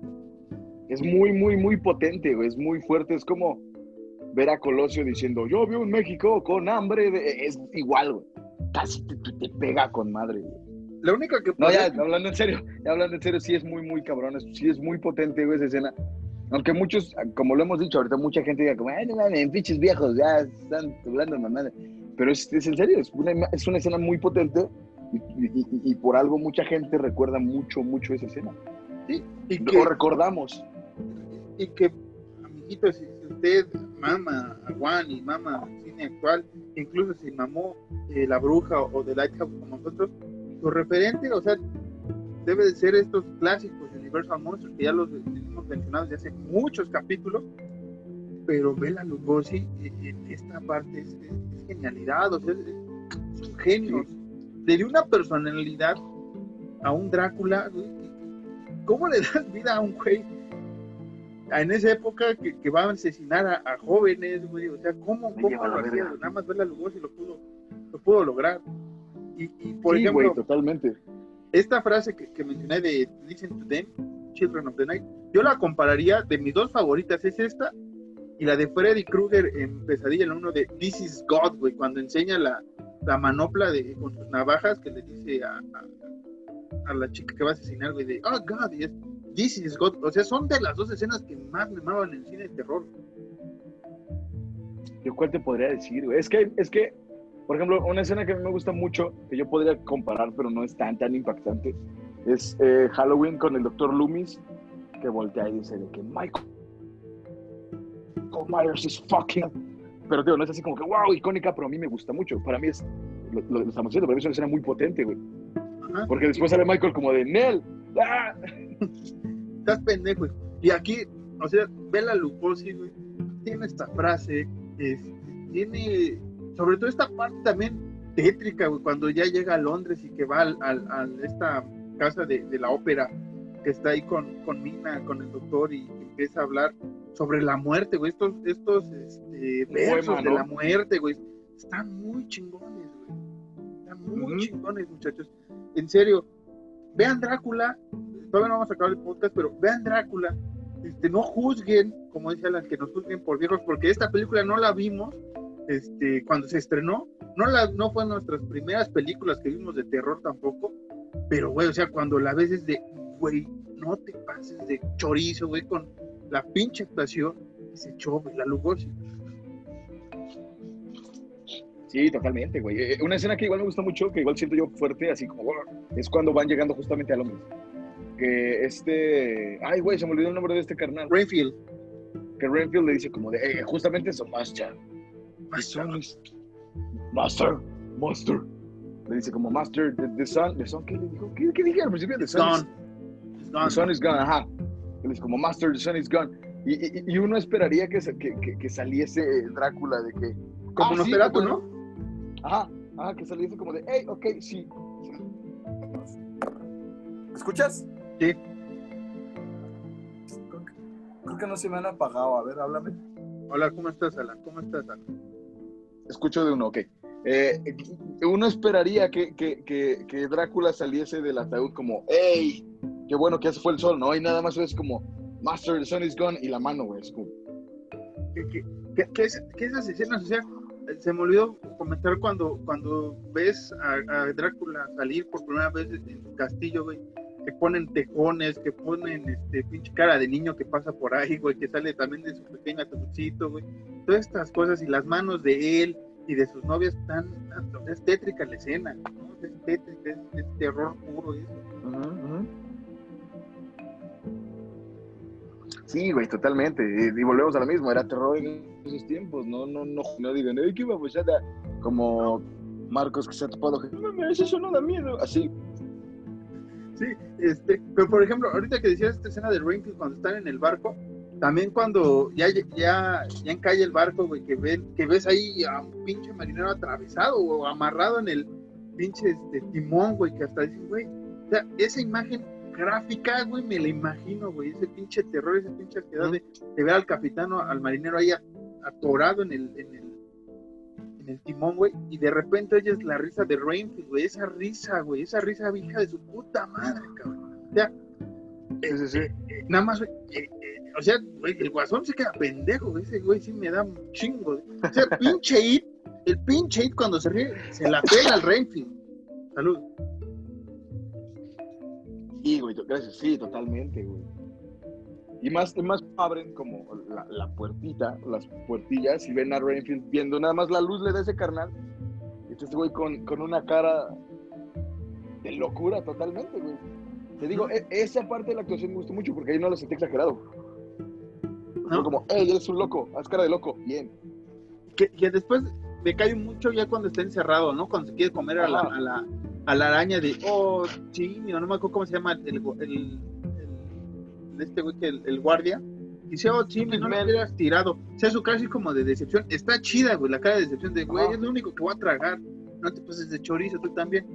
Es muy, muy, muy potente, güey. Es muy fuerte. Es como ver a Colosio diciendo, yo vivo en México con hambre. de-". Es igual, güey. Casi te, te- pega con madre, güey. La única que No, ya, hablando en serio, ya hablando en serio, sí es muy, muy cabrón. Sí es muy potente, güey, esa escena. Aunque muchos, como lo hemos dicho ahorita, mucha gente diga como, ay, no mames, pinches viejos, ya están hablando mamada. Pero es, es en serio, es una, es una escena muy potente y, y- y- por algo mucha gente recuerda mucho, mucho esa escena. y que, O recordamos. y que, amiguitos, si usted mama a Juan y mama cine actual, incluso si mamó eh, La Bruja o, o The Lighthouse como nosotros, su referente, o sea, debe de ser estos clásicos de Universal Monsters, que ya los hemos mencionado desde hace muchos capítulos, pero Bela Lugosi eh, en esta parte es, es- es genialidad, o sea, es, es un genio. Le dio una personalidad a un Drácula, ¿Cómo le das vida a un güey en esa época que, que va a asesinar a, a jóvenes, güey? O sea, ¿cómo, cómo lo la hacía? Nada más Bela Lugosi lo pudo, lo pudo lograr. Y, y, por sí, ejemplo, güey, totalmente. esta frase que, que mencioné de Listen to them, Children of the Night, yo la compararía de mis dos favoritas, es esta y la de Freddy Krueger en Pesadilla, en uno de This is God, güey, cuando enseña la, la manopla de, con sus navajas que le dice a, a, a la chica que va a asesinar, güey, de Oh God, y es This is God. O sea, son de las dos escenas que más me amaban en el cine de terror. ¿Yo cuál te podría decir, güey? Es que, es que, por ejemplo, una escena que a mí me gusta mucho, que yo podría comparar, pero no es tan, tan impactante, es eh, Halloween con el Dr. Loomis, que voltea y dice de que Michael Myers is fucking... Pero, tío, no es así como que, wow, icónica, pero a mí me gusta mucho. Para mí es, lo, lo, lo estamos haciendo, para mí es una escena muy potente, güey. Porque después sale Michael como de, Nel, ¡ah! estás pendejo. Y aquí, o sea, Bela Lugosi, güey, tiene esta frase, es- tiene, sobre todo esta parte también tétrica, güey, cuando ya llega a Londres y que va al, al- a esta casa de, de la ópera, que está ahí con, con Mina, con el doctor, y empieza a hablar sobre la muerte, güey, estos, estos este, versos de la muerte, güey, están muy chingones, güey, están muy chingones, muchachos, en serio, vean Drácula, todavía no vamos a acabar el podcast, pero vean Drácula, este, no juzguen, como dice Alan, que nos juzguen por viejos, porque esta película no la vimos este, cuando se estrenó, no, la, no fue nuestras primeras películas que vimos de terror tampoco, pero, güey, o sea, cuando la ves es de, güey, no te pases de chorizo, güey, con la pinche actuación que se echó, güey, la Lugosi. Sí, totalmente, güey. Eh, Una escena que igual me gusta mucho, que igual siento yo fuerte, así como, es cuando van llegando justamente al hombre. Que este. Ay, güey, se me olvidó el nombre de este carnal. Rainfield. Que Renfield le dice como de, eh, justamente eso, Master. Is- Master, Master. Le dice como, Master, the, the sun, the sun, ¿qué le dijo? ¿Qué, qué dije al principio? The sun, Gone. Is, It's the gone. sun is gone, ajá. Le dice como, Master, the sun is gone. Y, y, y uno esperaría que, que, que, que saliese Drácula de que... Como ah, sí, Nosferatu, como- ¿no? Ajá, ajá, que saliese como de, hey, ok, sí. ¿Me escuchas? Sí. Creo que, no se me han apagado. A ver, háblame. Hola, ¿cómo estás, Alan? ¿Cómo estás, Alan? Escucho de uno, ok. Eh, uno esperaría que, que, que, que Drácula saliese del ataúd como, hey, qué bueno que ya se fue el sol, ¿no? Y nada más es como, Master, the sun is gone, y la mano, güey, es como, que es- esas escenas, o sea, se me olvidó comentar cuando, cuando ves a, a Drácula salir por primera vez en su castillo, güey, que ponen tejones, que ponen este pinche cara de niño que pasa por ahí, güey, que sale también de su pequeño ataúdcito, güey. Todas estas cosas y las manos de él y de sus novias están, es tétrica la escena. Es tétrica, es, terror puro eso. Sí, güey, totalmente. Y, volvemos a lo mismo, era terror en esos tiempos, no, no, no, no digan, "Ay, qué babosada", como Marcos que se ha topado, no eso no da miedo, así. Sí, este, pero por ejemplo, ahorita que decías esta escena de Rainfield cuando están en el barco, también cuando ya, ya, ya encalle el barco, güey, que, ven, que ves ahí a un pinche marinero atravesado o amarrado en el pinche este, timón, güey, que hasta dicen, güey, o sea, esa imagen gráfica, güey, me la imagino, güey, ese pinche terror, esa pinche ansiedad de, de ver al capitán o al marinero ahí atorado en el, en el, en el timón, güey, y de repente oyes la risa de Rainfield, güey, esa risa, güey, esa risa hija de su puta madre, cabrón. O sea, Sí, sí, sí. eh, nada más, güey, eh, eh, o sea, güey, el guasón se queda pendejo, güey, ese güey sí me da un chingo. güey. O sea, pinche It, el pinche It cuando se ríe, se la pela al Rainfield. Salud. Sí, güey, gracias, sí, totalmente, güey. Y más, y más abren como la, la puertita, las puertillas y ven a Rainfield viendo nada más la luz le da ese carnal. Y este güey con, con una cara de locura totalmente, güey. Te digo, e- esa parte de la actuación me gustó mucho porque ahí no lo sentí exagerado. ¿No? como, hey, eres un loco, haz cara de loco, bien. Que, que después me cae mucho ya cuando está encerrado, ¿no? Cuando se quiere comer a la, a la, a la araña de, oh, sí, no me acuerdo cómo se llama el, el, el- este güey que el, el guardia. Dice, oh, sí, no Hitman. hubieras tirado. O sea, su cara así como de decepción. Está chida, güey, la cara de decepción de, güey, es lo único que voy a tragar. No te pases de chorizo, tú también.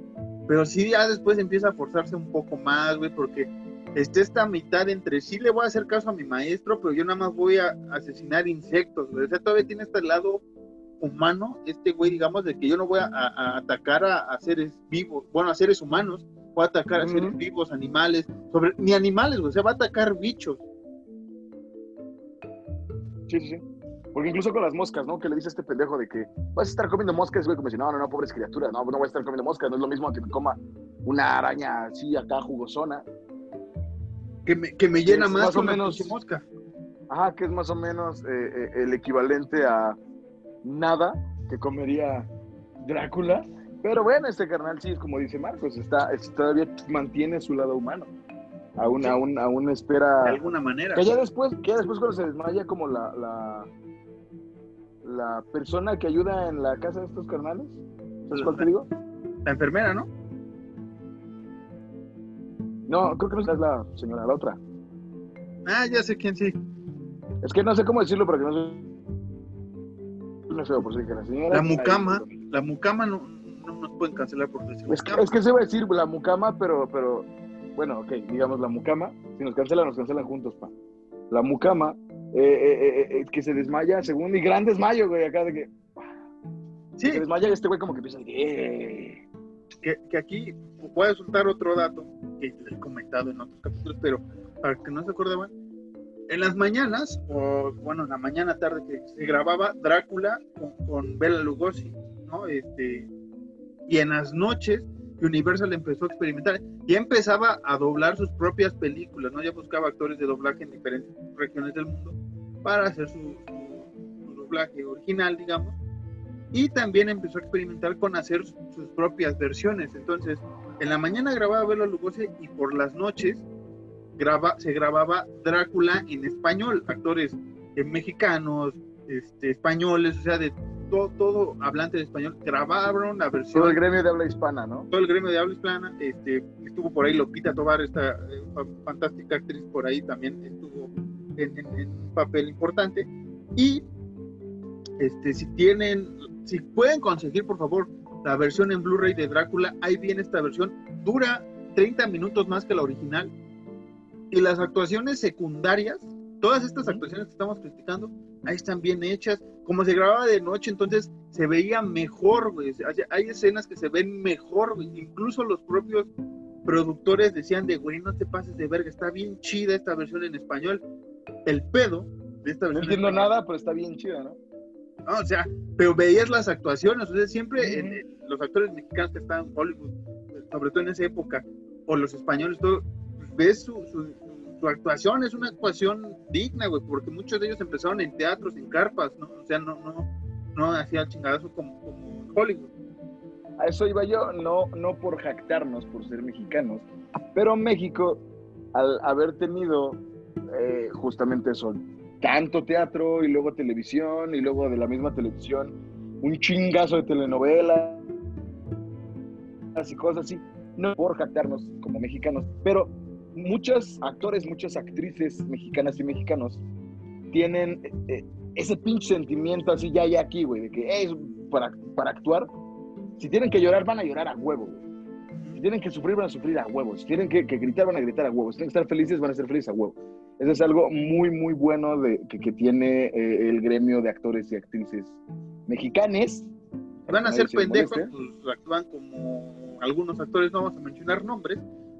Pero sí, ya después empieza a forzarse un poco más, güey, porque está esta mitad entre sí le voy a hacer caso a mi maestro, pero yo nada más voy a asesinar insectos, güey. O sea, todavía tiene este lado humano, este güey, digamos, de que yo no voy a, a- a atacar a, a seres vivos, bueno, a seres humanos, voy a atacar a seres vivos, animales, sobre, ni animales, güey, o sea, va a atacar bichos. Sí, sí, sí. Porque incluso con las moscas, ¿no? Que le dice a este pendejo de que vas a estar comiendo moscas, güey, como si no, no, no, pobres criaturas, no, no voy a estar comiendo moscas, no es lo mismo que me coma una araña así acá jugosona. Que me, que me llena más, más o menos- mosca. Ajá, que es más o menos eh, eh, el equivalente a nada que comería Drácula. Pero bueno, este carnal sí, es como dice Marcos, está, es- todavía mantiene su lado humano. Aún, Sí. aún, aún De espera. alguna manera. Que ya después, que ya después cuando se desmaya como la, la, la persona que ayuda en la casa de estos carnales. ¿Sabes cuál te digo? La enfermera, ¿no? No, creo que no es la señora, la otra. Ah, ya sé quién sí. Es que no sé cómo decirlo para que no se... No feo, por si dije la señora. La mucama, la mucama no, no nos pueden cancelar por decir Es que, es que se va a decir la mucama, pero, pero, bueno, ok, digamos la mucama, si nos cancelan, nos cancelan juntos, pa. La mucama, eh, eh, eh, eh, que se desmaya, según, y gran desmayo, güey, acá de que Sí, se desmaya este güey como que empieza eh. que, que aquí voy a soltar otro dato que he comentado en otros capítulos, pero para que no se acuerden, en las mañanas, o bueno, en la mañana tarde que se grababa Drácula con, con Bela Lugosi, ¿no? Este, y en las noches Universal empezó a experimentar, ya empezaba a doblar sus propias películas, ¿no? Ya buscaba actores de doblaje en diferentes regiones del mundo para hacer su, su- su doblaje original, digamos. Y también empezó a experimentar con hacer su- sus propias versiones. Entonces, en la mañana grababa Bela Lugosi y por las noches graba, se grababa Drácula en español, actores eh, mexicanos, este, españoles, o sea, de todo, todo hablante de español, grabaron la versión Todo el gremio de habla hispana, ¿no? todo el gremio de habla hispana, este, estuvo por ahí Lopita Tobar, esta eh, fa- fantástica actriz por ahí también estuvo en, en- en un papel importante. Y este, si tienen, si pueden conseguir por favor la versión en Blu-ray de Drácula, ahí viene esta versión, dura 30 minutos más que la original. Y las actuaciones secundarias, todas estas actuaciones que estamos criticando, ahí están bien hechas. Como se grababa de noche, entonces se veía mejor, güey. Hay escenas que se ven mejor, güey. Incluso los propios productores decían de, güey, no te pases de verga, está bien chida esta versión en español. El pedo de esta No versión. en entiendo español- nada, pero está bien chido, ¿no? no, o sea, pero veías las actuaciones, o sea, siempre en los actores mexicanos que estaban en Hollywood, sobre todo en esa época, o los españoles, todo, pues, ves su, su- su actuación, es una actuación digna, güey, porque muchos de ellos empezaron en teatros, en carpas, ¿no? O sea, no, no, no hacían chingadazo como, como Hollywood. A eso iba yo, no, no por jactarnos, por ser mexicanos, pero México, al haber tenido eh, justamente eso, tanto teatro y luego televisión y luego de la misma televisión, un chingazo de telenovelas y cosas así, no por jactarnos como mexicanos, pero muchos actores, muchas actrices mexicanas y mexicanos tienen eh, ese pinche sentimiento así ya y aquí, güey, de que "Ey, para, para actuar si tienen que llorar, van a llorar a huevo, güey. Si tienen que sufrir, van a sufrir a huevo. Si tienen que, que gritar, van a gritar a huevo. Si tienen que estar felices, van a estar felices a huevo. Eso es algo muy, muy bueno de, que, que tiene eh, el gremio de actores y actrices mexicanes. Van a ser se pendejos, pues actúan como algunos actores, no vamos a mencionar nombres,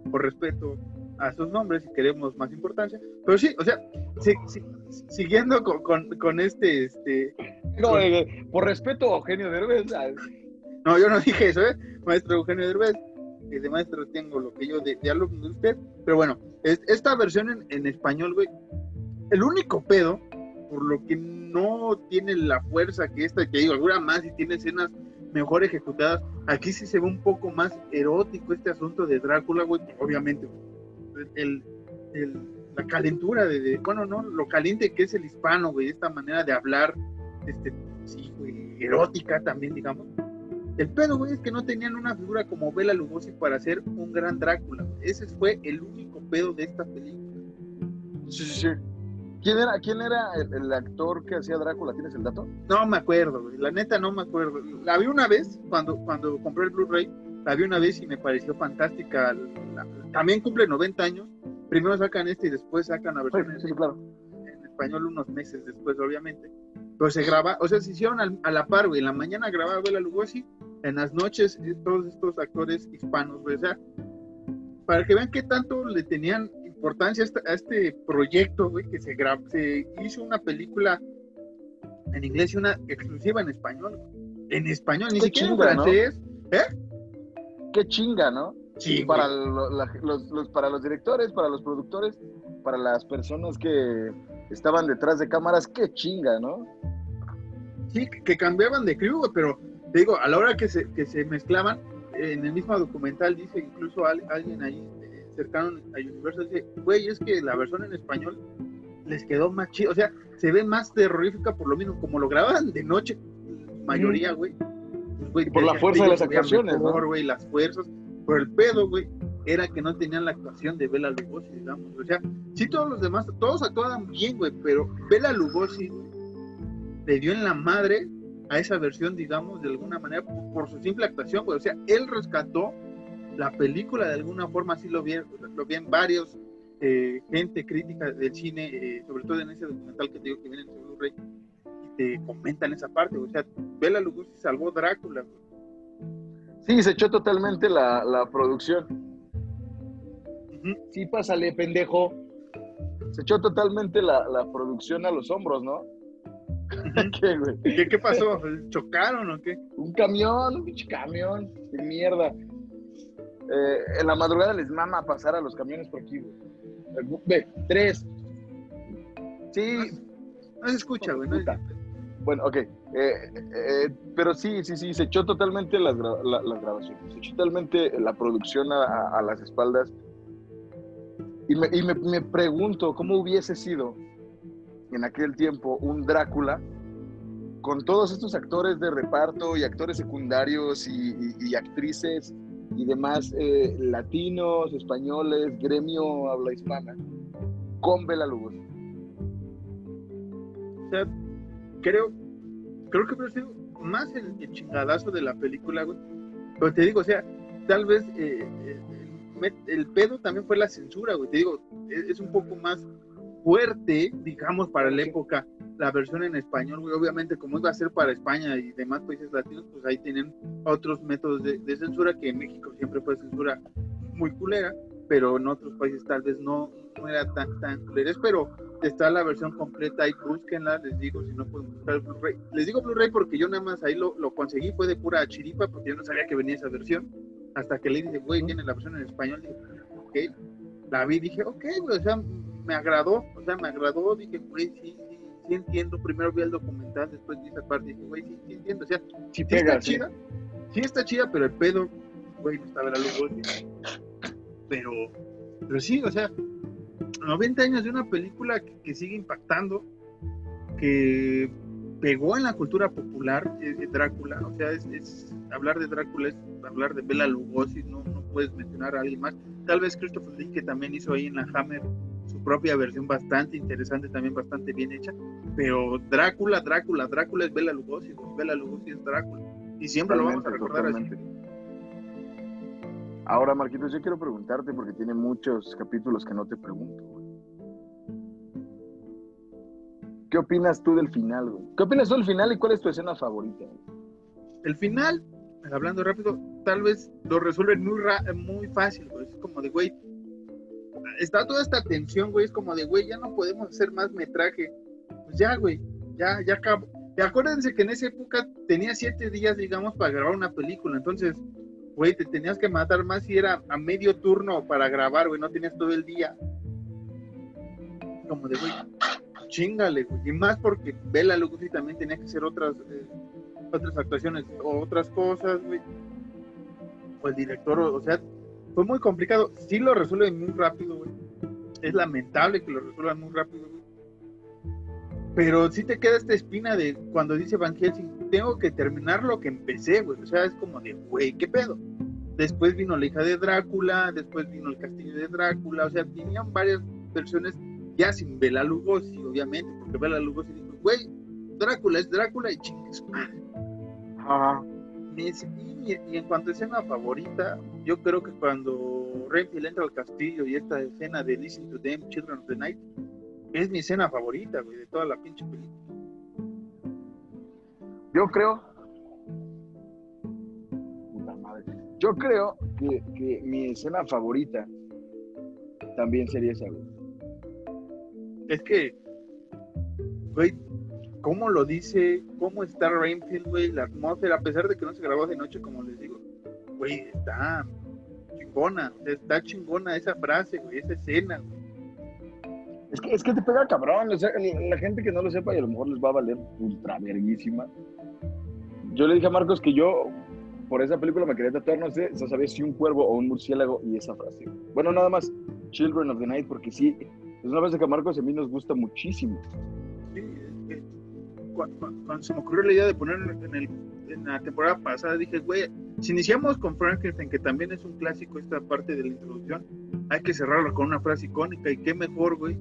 por respeto a sus nombres y queremos más importancia. Pero sí, o sea, si- si- siguiendo con, con- con este, este, No, eh, por respeto a Eugenio Derbez, ¿sabes? no, yo no dije eso, ¿eh? Maestro Eugenio Derbez, de maestro tengo lo que yo de, de alumno de usted, pero bueno, es- esta versión en, en español, güey, el único pedo, por lo que no tiene la fuerza que esta, que digo, alguna más y tiene escenas mejor ejecutadas, aquí sí se ve un poco más erótico este asunto de Drácula, güey, obviamente, el, el- la calentura de, de- bueno, no, lo caliente que es el hispano, güey, esta manera de hablar, este, sí, güey, erótica también, digamos. El pedo, güey, es que no tenían una figura como Bela Lugosi para hacer un gran Drácula. Ese fue el único pedo de esta película. Sí, sí, sí. ¿Quién era, quién era el, el actor que hacía Drácula? ¿Tienes el dato? No me acuerdo, güey. La neta no me acuerdo. La vi una vez cuando, cuando compré el Blu-ray. La vi una vez y me pareció fantástica. La- también cumple 90 años. Primero sacan este y después sacan la versión en, Sí, sí, claro. en español unos meses después, obviamente. Pero se graba, o sea, se hicieron al- a la par, güey. En la mañana grababa Bela Lugosi, en las noches eh, todos estos actores hispanos, güey. O sea, para que vean qué tanto le tenían importancia a este, este proyecto, güey, que se, gra- se hizo una película en inglés y una exclusiva en español. En español, ni Qué siquiera en chinga, ¿no? francés. Qué chinga, ¿no? Sí, para, güey. lo- la- los, los- para los directores, para los productores, para las personas que estaban detrás de cámaras, qué chinga, ¿no? Sí, que- cambiaban de crew, pero te digo, a la hora que se, que se mezclaban, en el mismo documental dice incluso al- alguien ahí eh, cercano a Universal, dice, güey, es que la versión en español les quedó más chido, o sea, se ve más terrorífica por lo mismo, como lo grababan de noche, mayoría, güey. Güey, por la fuerza de las actuaciones, ¿no? mejor, güey, las fuerzas, pero el pedo, güey, era que no tenían la actuación de Bela Lugosi, digamos, o sea, sí todos los demás, todos actuaban bien, güey, pero Bela Lugosi, le dio en la madre a esa versión, digamos, de alguna manera, por, por su simple actuación, güey. O sea, él rescató la película de alguna forma, así lo vi, lo vi en varios, eh, gente crítica del cine, eh, sobre todo en ese documental que te digo que viene en Blu-ray, y te comentan esa parte, o sea, Bela Lugosi salvó Drácula, güey. Sí, se echó totalmente la, la producción. Ujú. Sí, pásale, pendejo. se echó totalmente la, la producción a los hombros, ¿no? ¿Qué, güey? ¿Qué, ¿Qué pasó? ¿Chocaron o qué? Un camión, un pinche camión, de mierda. Eh, en la madrugada les mama pasar a los camiones por aquí, güey. Eh, Ve, tres. Sí, No se escucha, güey. no. Bueno, ok. Eh, eh, pero sí, sí, sí, se echó totalmente las, gra- la- las grabaciones, se echó totalmente la producción a, a- las espaldas. Y, me, y me- me pregunto cómo hubiese sido en aquel tiempo un Drácula con todos estos actores de reparto y actores secundarios y, y- y actrices y demás eh, latinos, españoles, gremio habla hispana, con Bela Lugosi. Creo, creo que hubiera sido más el, el chingadazo de la película, güey. Pero te digo, o sea, tal vez eh, eh, el, pedo también fue la censura, güey. Te digo, es, es un poco más fuerte, digamos, para la época, la versión en español, güey. Obviamente, como iba a ser para España y demás países latinos, pues ahí tienen otros métodos de, de censura, que en México siempre fue censura muy culera, pero en otros países tal vez no, no era tan, tan culera. Pero está la versión completa y búsquenla, les digo, si no pueden buscar el Blu-ray. Les digo Blu-ray porque yo nada más ahí lo, lo conseguí, fue de pura chiripa, porque yo no sabía que venía esa versión. Hasta que le dije, güey, tiene la versión en español, dije, ok. La vi, dije, ok, güey, o sea, me agradó, o sea, me agradó, dije, güey, sí, sí, sí entiendo. Primero vi el documental, después vi esa parte, dije, güey, sí, sí entiendo, o sea, Sí, sí está sí. chida, sí está chida, pero el pedo, güey, no estaba la luz, pero, pero sí, o sea, 90 años de una película que, sigue impactando, que pegó en la cultura popular, eh, eh, Drácula, o sea, es, hablar de Drácula es hablar de Bela Lugosi, no, no puedes mencionar a alguien más, tal vez Christopher Lee, que también hizo ahí en la Hammer su propia versión bastante interesante, también bastante bien hecha, pero Drácula, Drácula, Drácula es Bela Lugosi, Bela Lugosi es Drácula, y siempre lo vamos a Totalmente, recordar así. Ahora, Marquitos, yo quiero preguntarte porque tiene muchos capítulos que no te pregunto. ¿Qué opinas tú del final, güey? ¿Qué opinas tú del final y cuál es tu escena favorita? El final, hablando rápido, tal vez lo resuelven muy, ra- muy fácil, güey. Es como de, güey, está toda esta tensión, güey. Es como de, güey, ya no podemos hacer más metraje. Pues ya, güey, ya, ya acabó. Y acuérdense que en esa época tenía siete días, digamos, para grabar una película. Entonces, güey, te tenías que matar más si era a medio turno para grabar, güey. No tenías todo el día. Como de, güey, chingale, güey. Y más porque Bela Lugosi también tenía que hacer otras, eh, otras actuaciones o otras cosas, güey. O el director, o, o sea, fue muy complicado. Sí lo resuelven muy rápido, güey. Es lamentable que lo resuelvan muy rápido, güey. Pero sí te queda esta espina de cuando dice Van Helsing, tengo que terminar lo que empecé, güey. O sea, es como de, güey, ¿qué pedo? Después vino la hija de Drácula, después vino el castillo de Drácula, o sea, tenían varias versiones ya sin Bela Lugosi, obviamente, porque Bela Lugosi dijo, güey, Drácula es Drácula y chingue su madre. Me dice, Y, y en cuanto a escena favorita, yo creo que cuando Renfield entra al castillo y esta escena de Listen to Them, Children of the Night, es mi escena favorita, güey, de toda la pinche película. Yo creo. Puta madre. Yo creo que, que mi escena favorita también sería esa, güey. Es que, güey, cómo lo dice, cómo está Rainfield, güey, la atmósfera, a pesar de que no se grabó de noche, como les digo, güey, está chingona, está chingona esa frase, güey, esa escena, güey. Es que, es que te pega cabrón. O sea, la, gente que no lo sepa y a lo mejor les va a valer ultra verguísima. Yo le dije a Marcos que yo por esa película me quería tatuar, no sé, no sabía si un cuervo o un murciélago y esa frase. Bueno, nada más Children of the Night, porque sí, es una frase que a Marcos y a mí nos gusta muchísimo. Sí, es que cu- cu- cuando se me ocurrió la idea de poner en, el, en la temporada pasada, dije, güey, si iniciamos con Frankenstein, que también es un clásico esta parte de la introducción, hay que cerrarlo con una frase icónica y qué mejor, güey,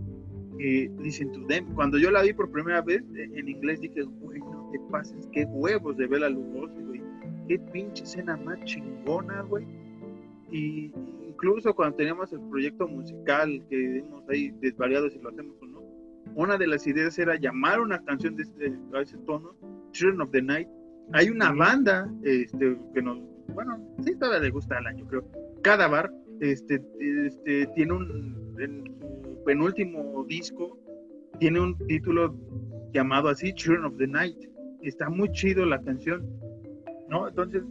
que Listen to Them. Cuando yo la vi por primera vez eh, en inglés, dije, güey, no te pases, qué huevos de Bela Lugosi, güey, qué pinche escena más chingona, güey. Y incluso cuando teníamos el proyecto musical que dimos ahí desvariado si lo hacemos o no, una de las ideas era llamar una canción de este, a ese tono, Children of the Night. Hay una banda este, que nos, bueno, sí, todavía le gusta al año, creo. Cada bar Este, este tiene un en su penúltimo disco tiene un título llamado así Children of the Night. Está muy chido la canción, ¿no? Entonces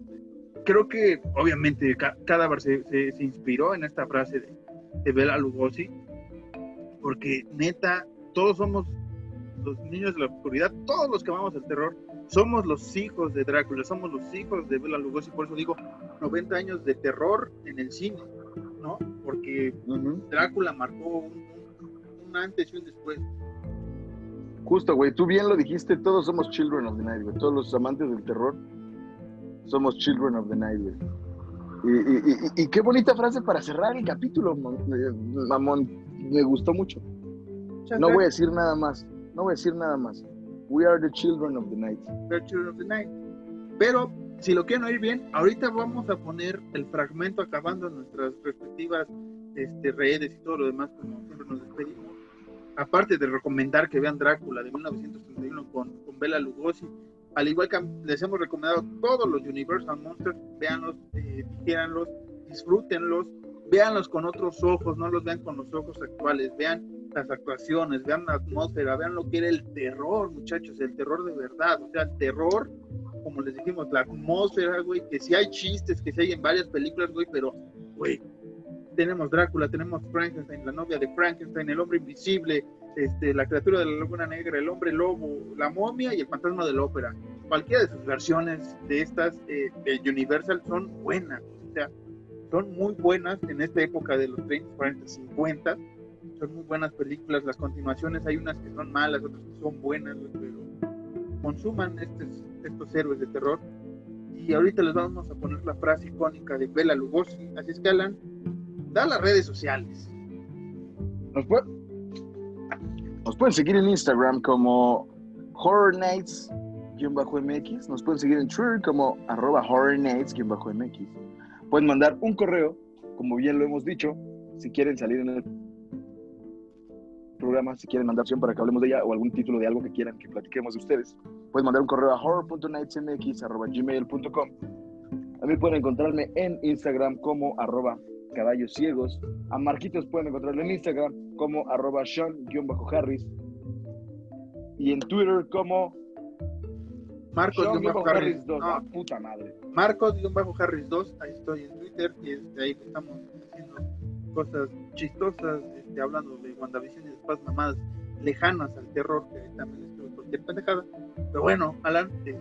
creo que obviamente Cadáver se, se, se, inspiró en esta frase de, de Bela Lugosi, porque neta todos somos los niños de la oscuridad, todos los que amamos el terror, somos los hijos de Drácula, somos los hijos de Bela Lugosi, por eso digo 90 años de terror en el cine, ¿no? Porque Drácula marcó un, un, antes y un después. Justo, güey, tú bien lo dijiste, todos somos children of the night, güey, todos los amantes del terror somos children of the night, güey. Y, y, y, qué bonita frase para cerrar el capítulo, mamón. Me gustó mucho. No voy a decir nada más. No voy a decir nada más. We are the children of the night. The children of the night. Pero si lo quieren oír bien, ahorita vamos a poner el fragmento acabando nuestras respectivas este, redes y todo lo demás, como siempre nos despedimos. Aparte de recomendar que vean Drácula de 1931 con, con Bela Lugosi, al igual que les hemos recomendado todos los Universal Monsters, véanlos, eh, disfrútenlos, véanlos con otros ojos, no los vean con los ojos actuales, vean las actuaciones, vean la atmósfera, vean lo que era el terror, muchachos, el terror de verdad, o sea, el terror, como les dijimos, la atmósfera, güey, que si hay chistes, que si hay en varias películas, güey, pero, güey, tenemos Drácula, tenemos Frankenstein, la novia de Frankenstein, el hombre invisible, este, la criatura de la laguna negra, el hombre lobo, la momia y el fantasma de la ópera. Cualquiera de sus versiones de estas eh, de Universal son buenas, o sea, son muy buenas en esta época de los 30, 40, 50. Son muy buenas películas. Las continuaciones hay unas que son malas, otras que son buenas, pero consuman estos, estos héroes de terror. Y ahorita les vamos a poner la frase icónica de Bela Lugosi. Así es que, Alan, da las redes sociales. Nos, pueden seguir en Instagram como Horror Nights-MX. Nos pueden seguir en Twitter como arroba Horror Nights-MX Pueden mandar un correo, como bien lo hemos dicho, si quieren salir en el programa, si quieren mandar opción para que hablemos de ella o algún título de algo que quieran que platiquemos de ustedes, pueden mandar un correo a horror.nightsmx.gmail.com. Mí pueden encontrarme en Instagram como arroba caballos ciegos. A Marquitos pueden encontrarlo en Instagram como arroba Sean-Harris. Y en Twitter como Marcos-Harris 2. No. puta madre. Marcos-Harris 2, ahí estoy en Twitter y este, ahí estamos haciendo cosas chistosas, este, hablando de WandaVision y después más lejanas al terror, que también estuvo cualquier pendejada. Pero bueno, Alan, este,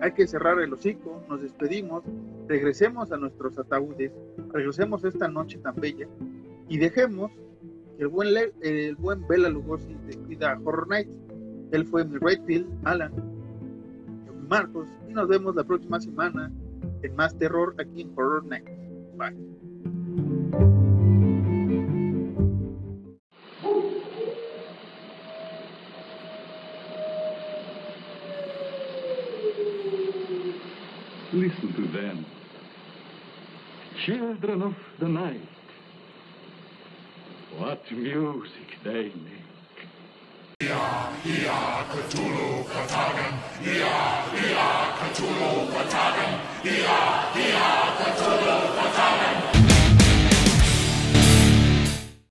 hay que cerrar el hocico, nos despedimos, regresemos a nuestros ataúdes, regresemos esta noche tan bella y dejemos que el buen, el buen Bela Lugosi despida a Horror Nights. Él fue mi Redfield, Alan, Marcos y nos vemos la próxima semana en más terror aquí en Horror Night. Bye. Listen to them. Children of the night. What music they make. Ia, ia, Cthulhu, Katagan. Ia, ia, Cthulhu, Katagan. Ia, ia, Cthulhu, Katagan.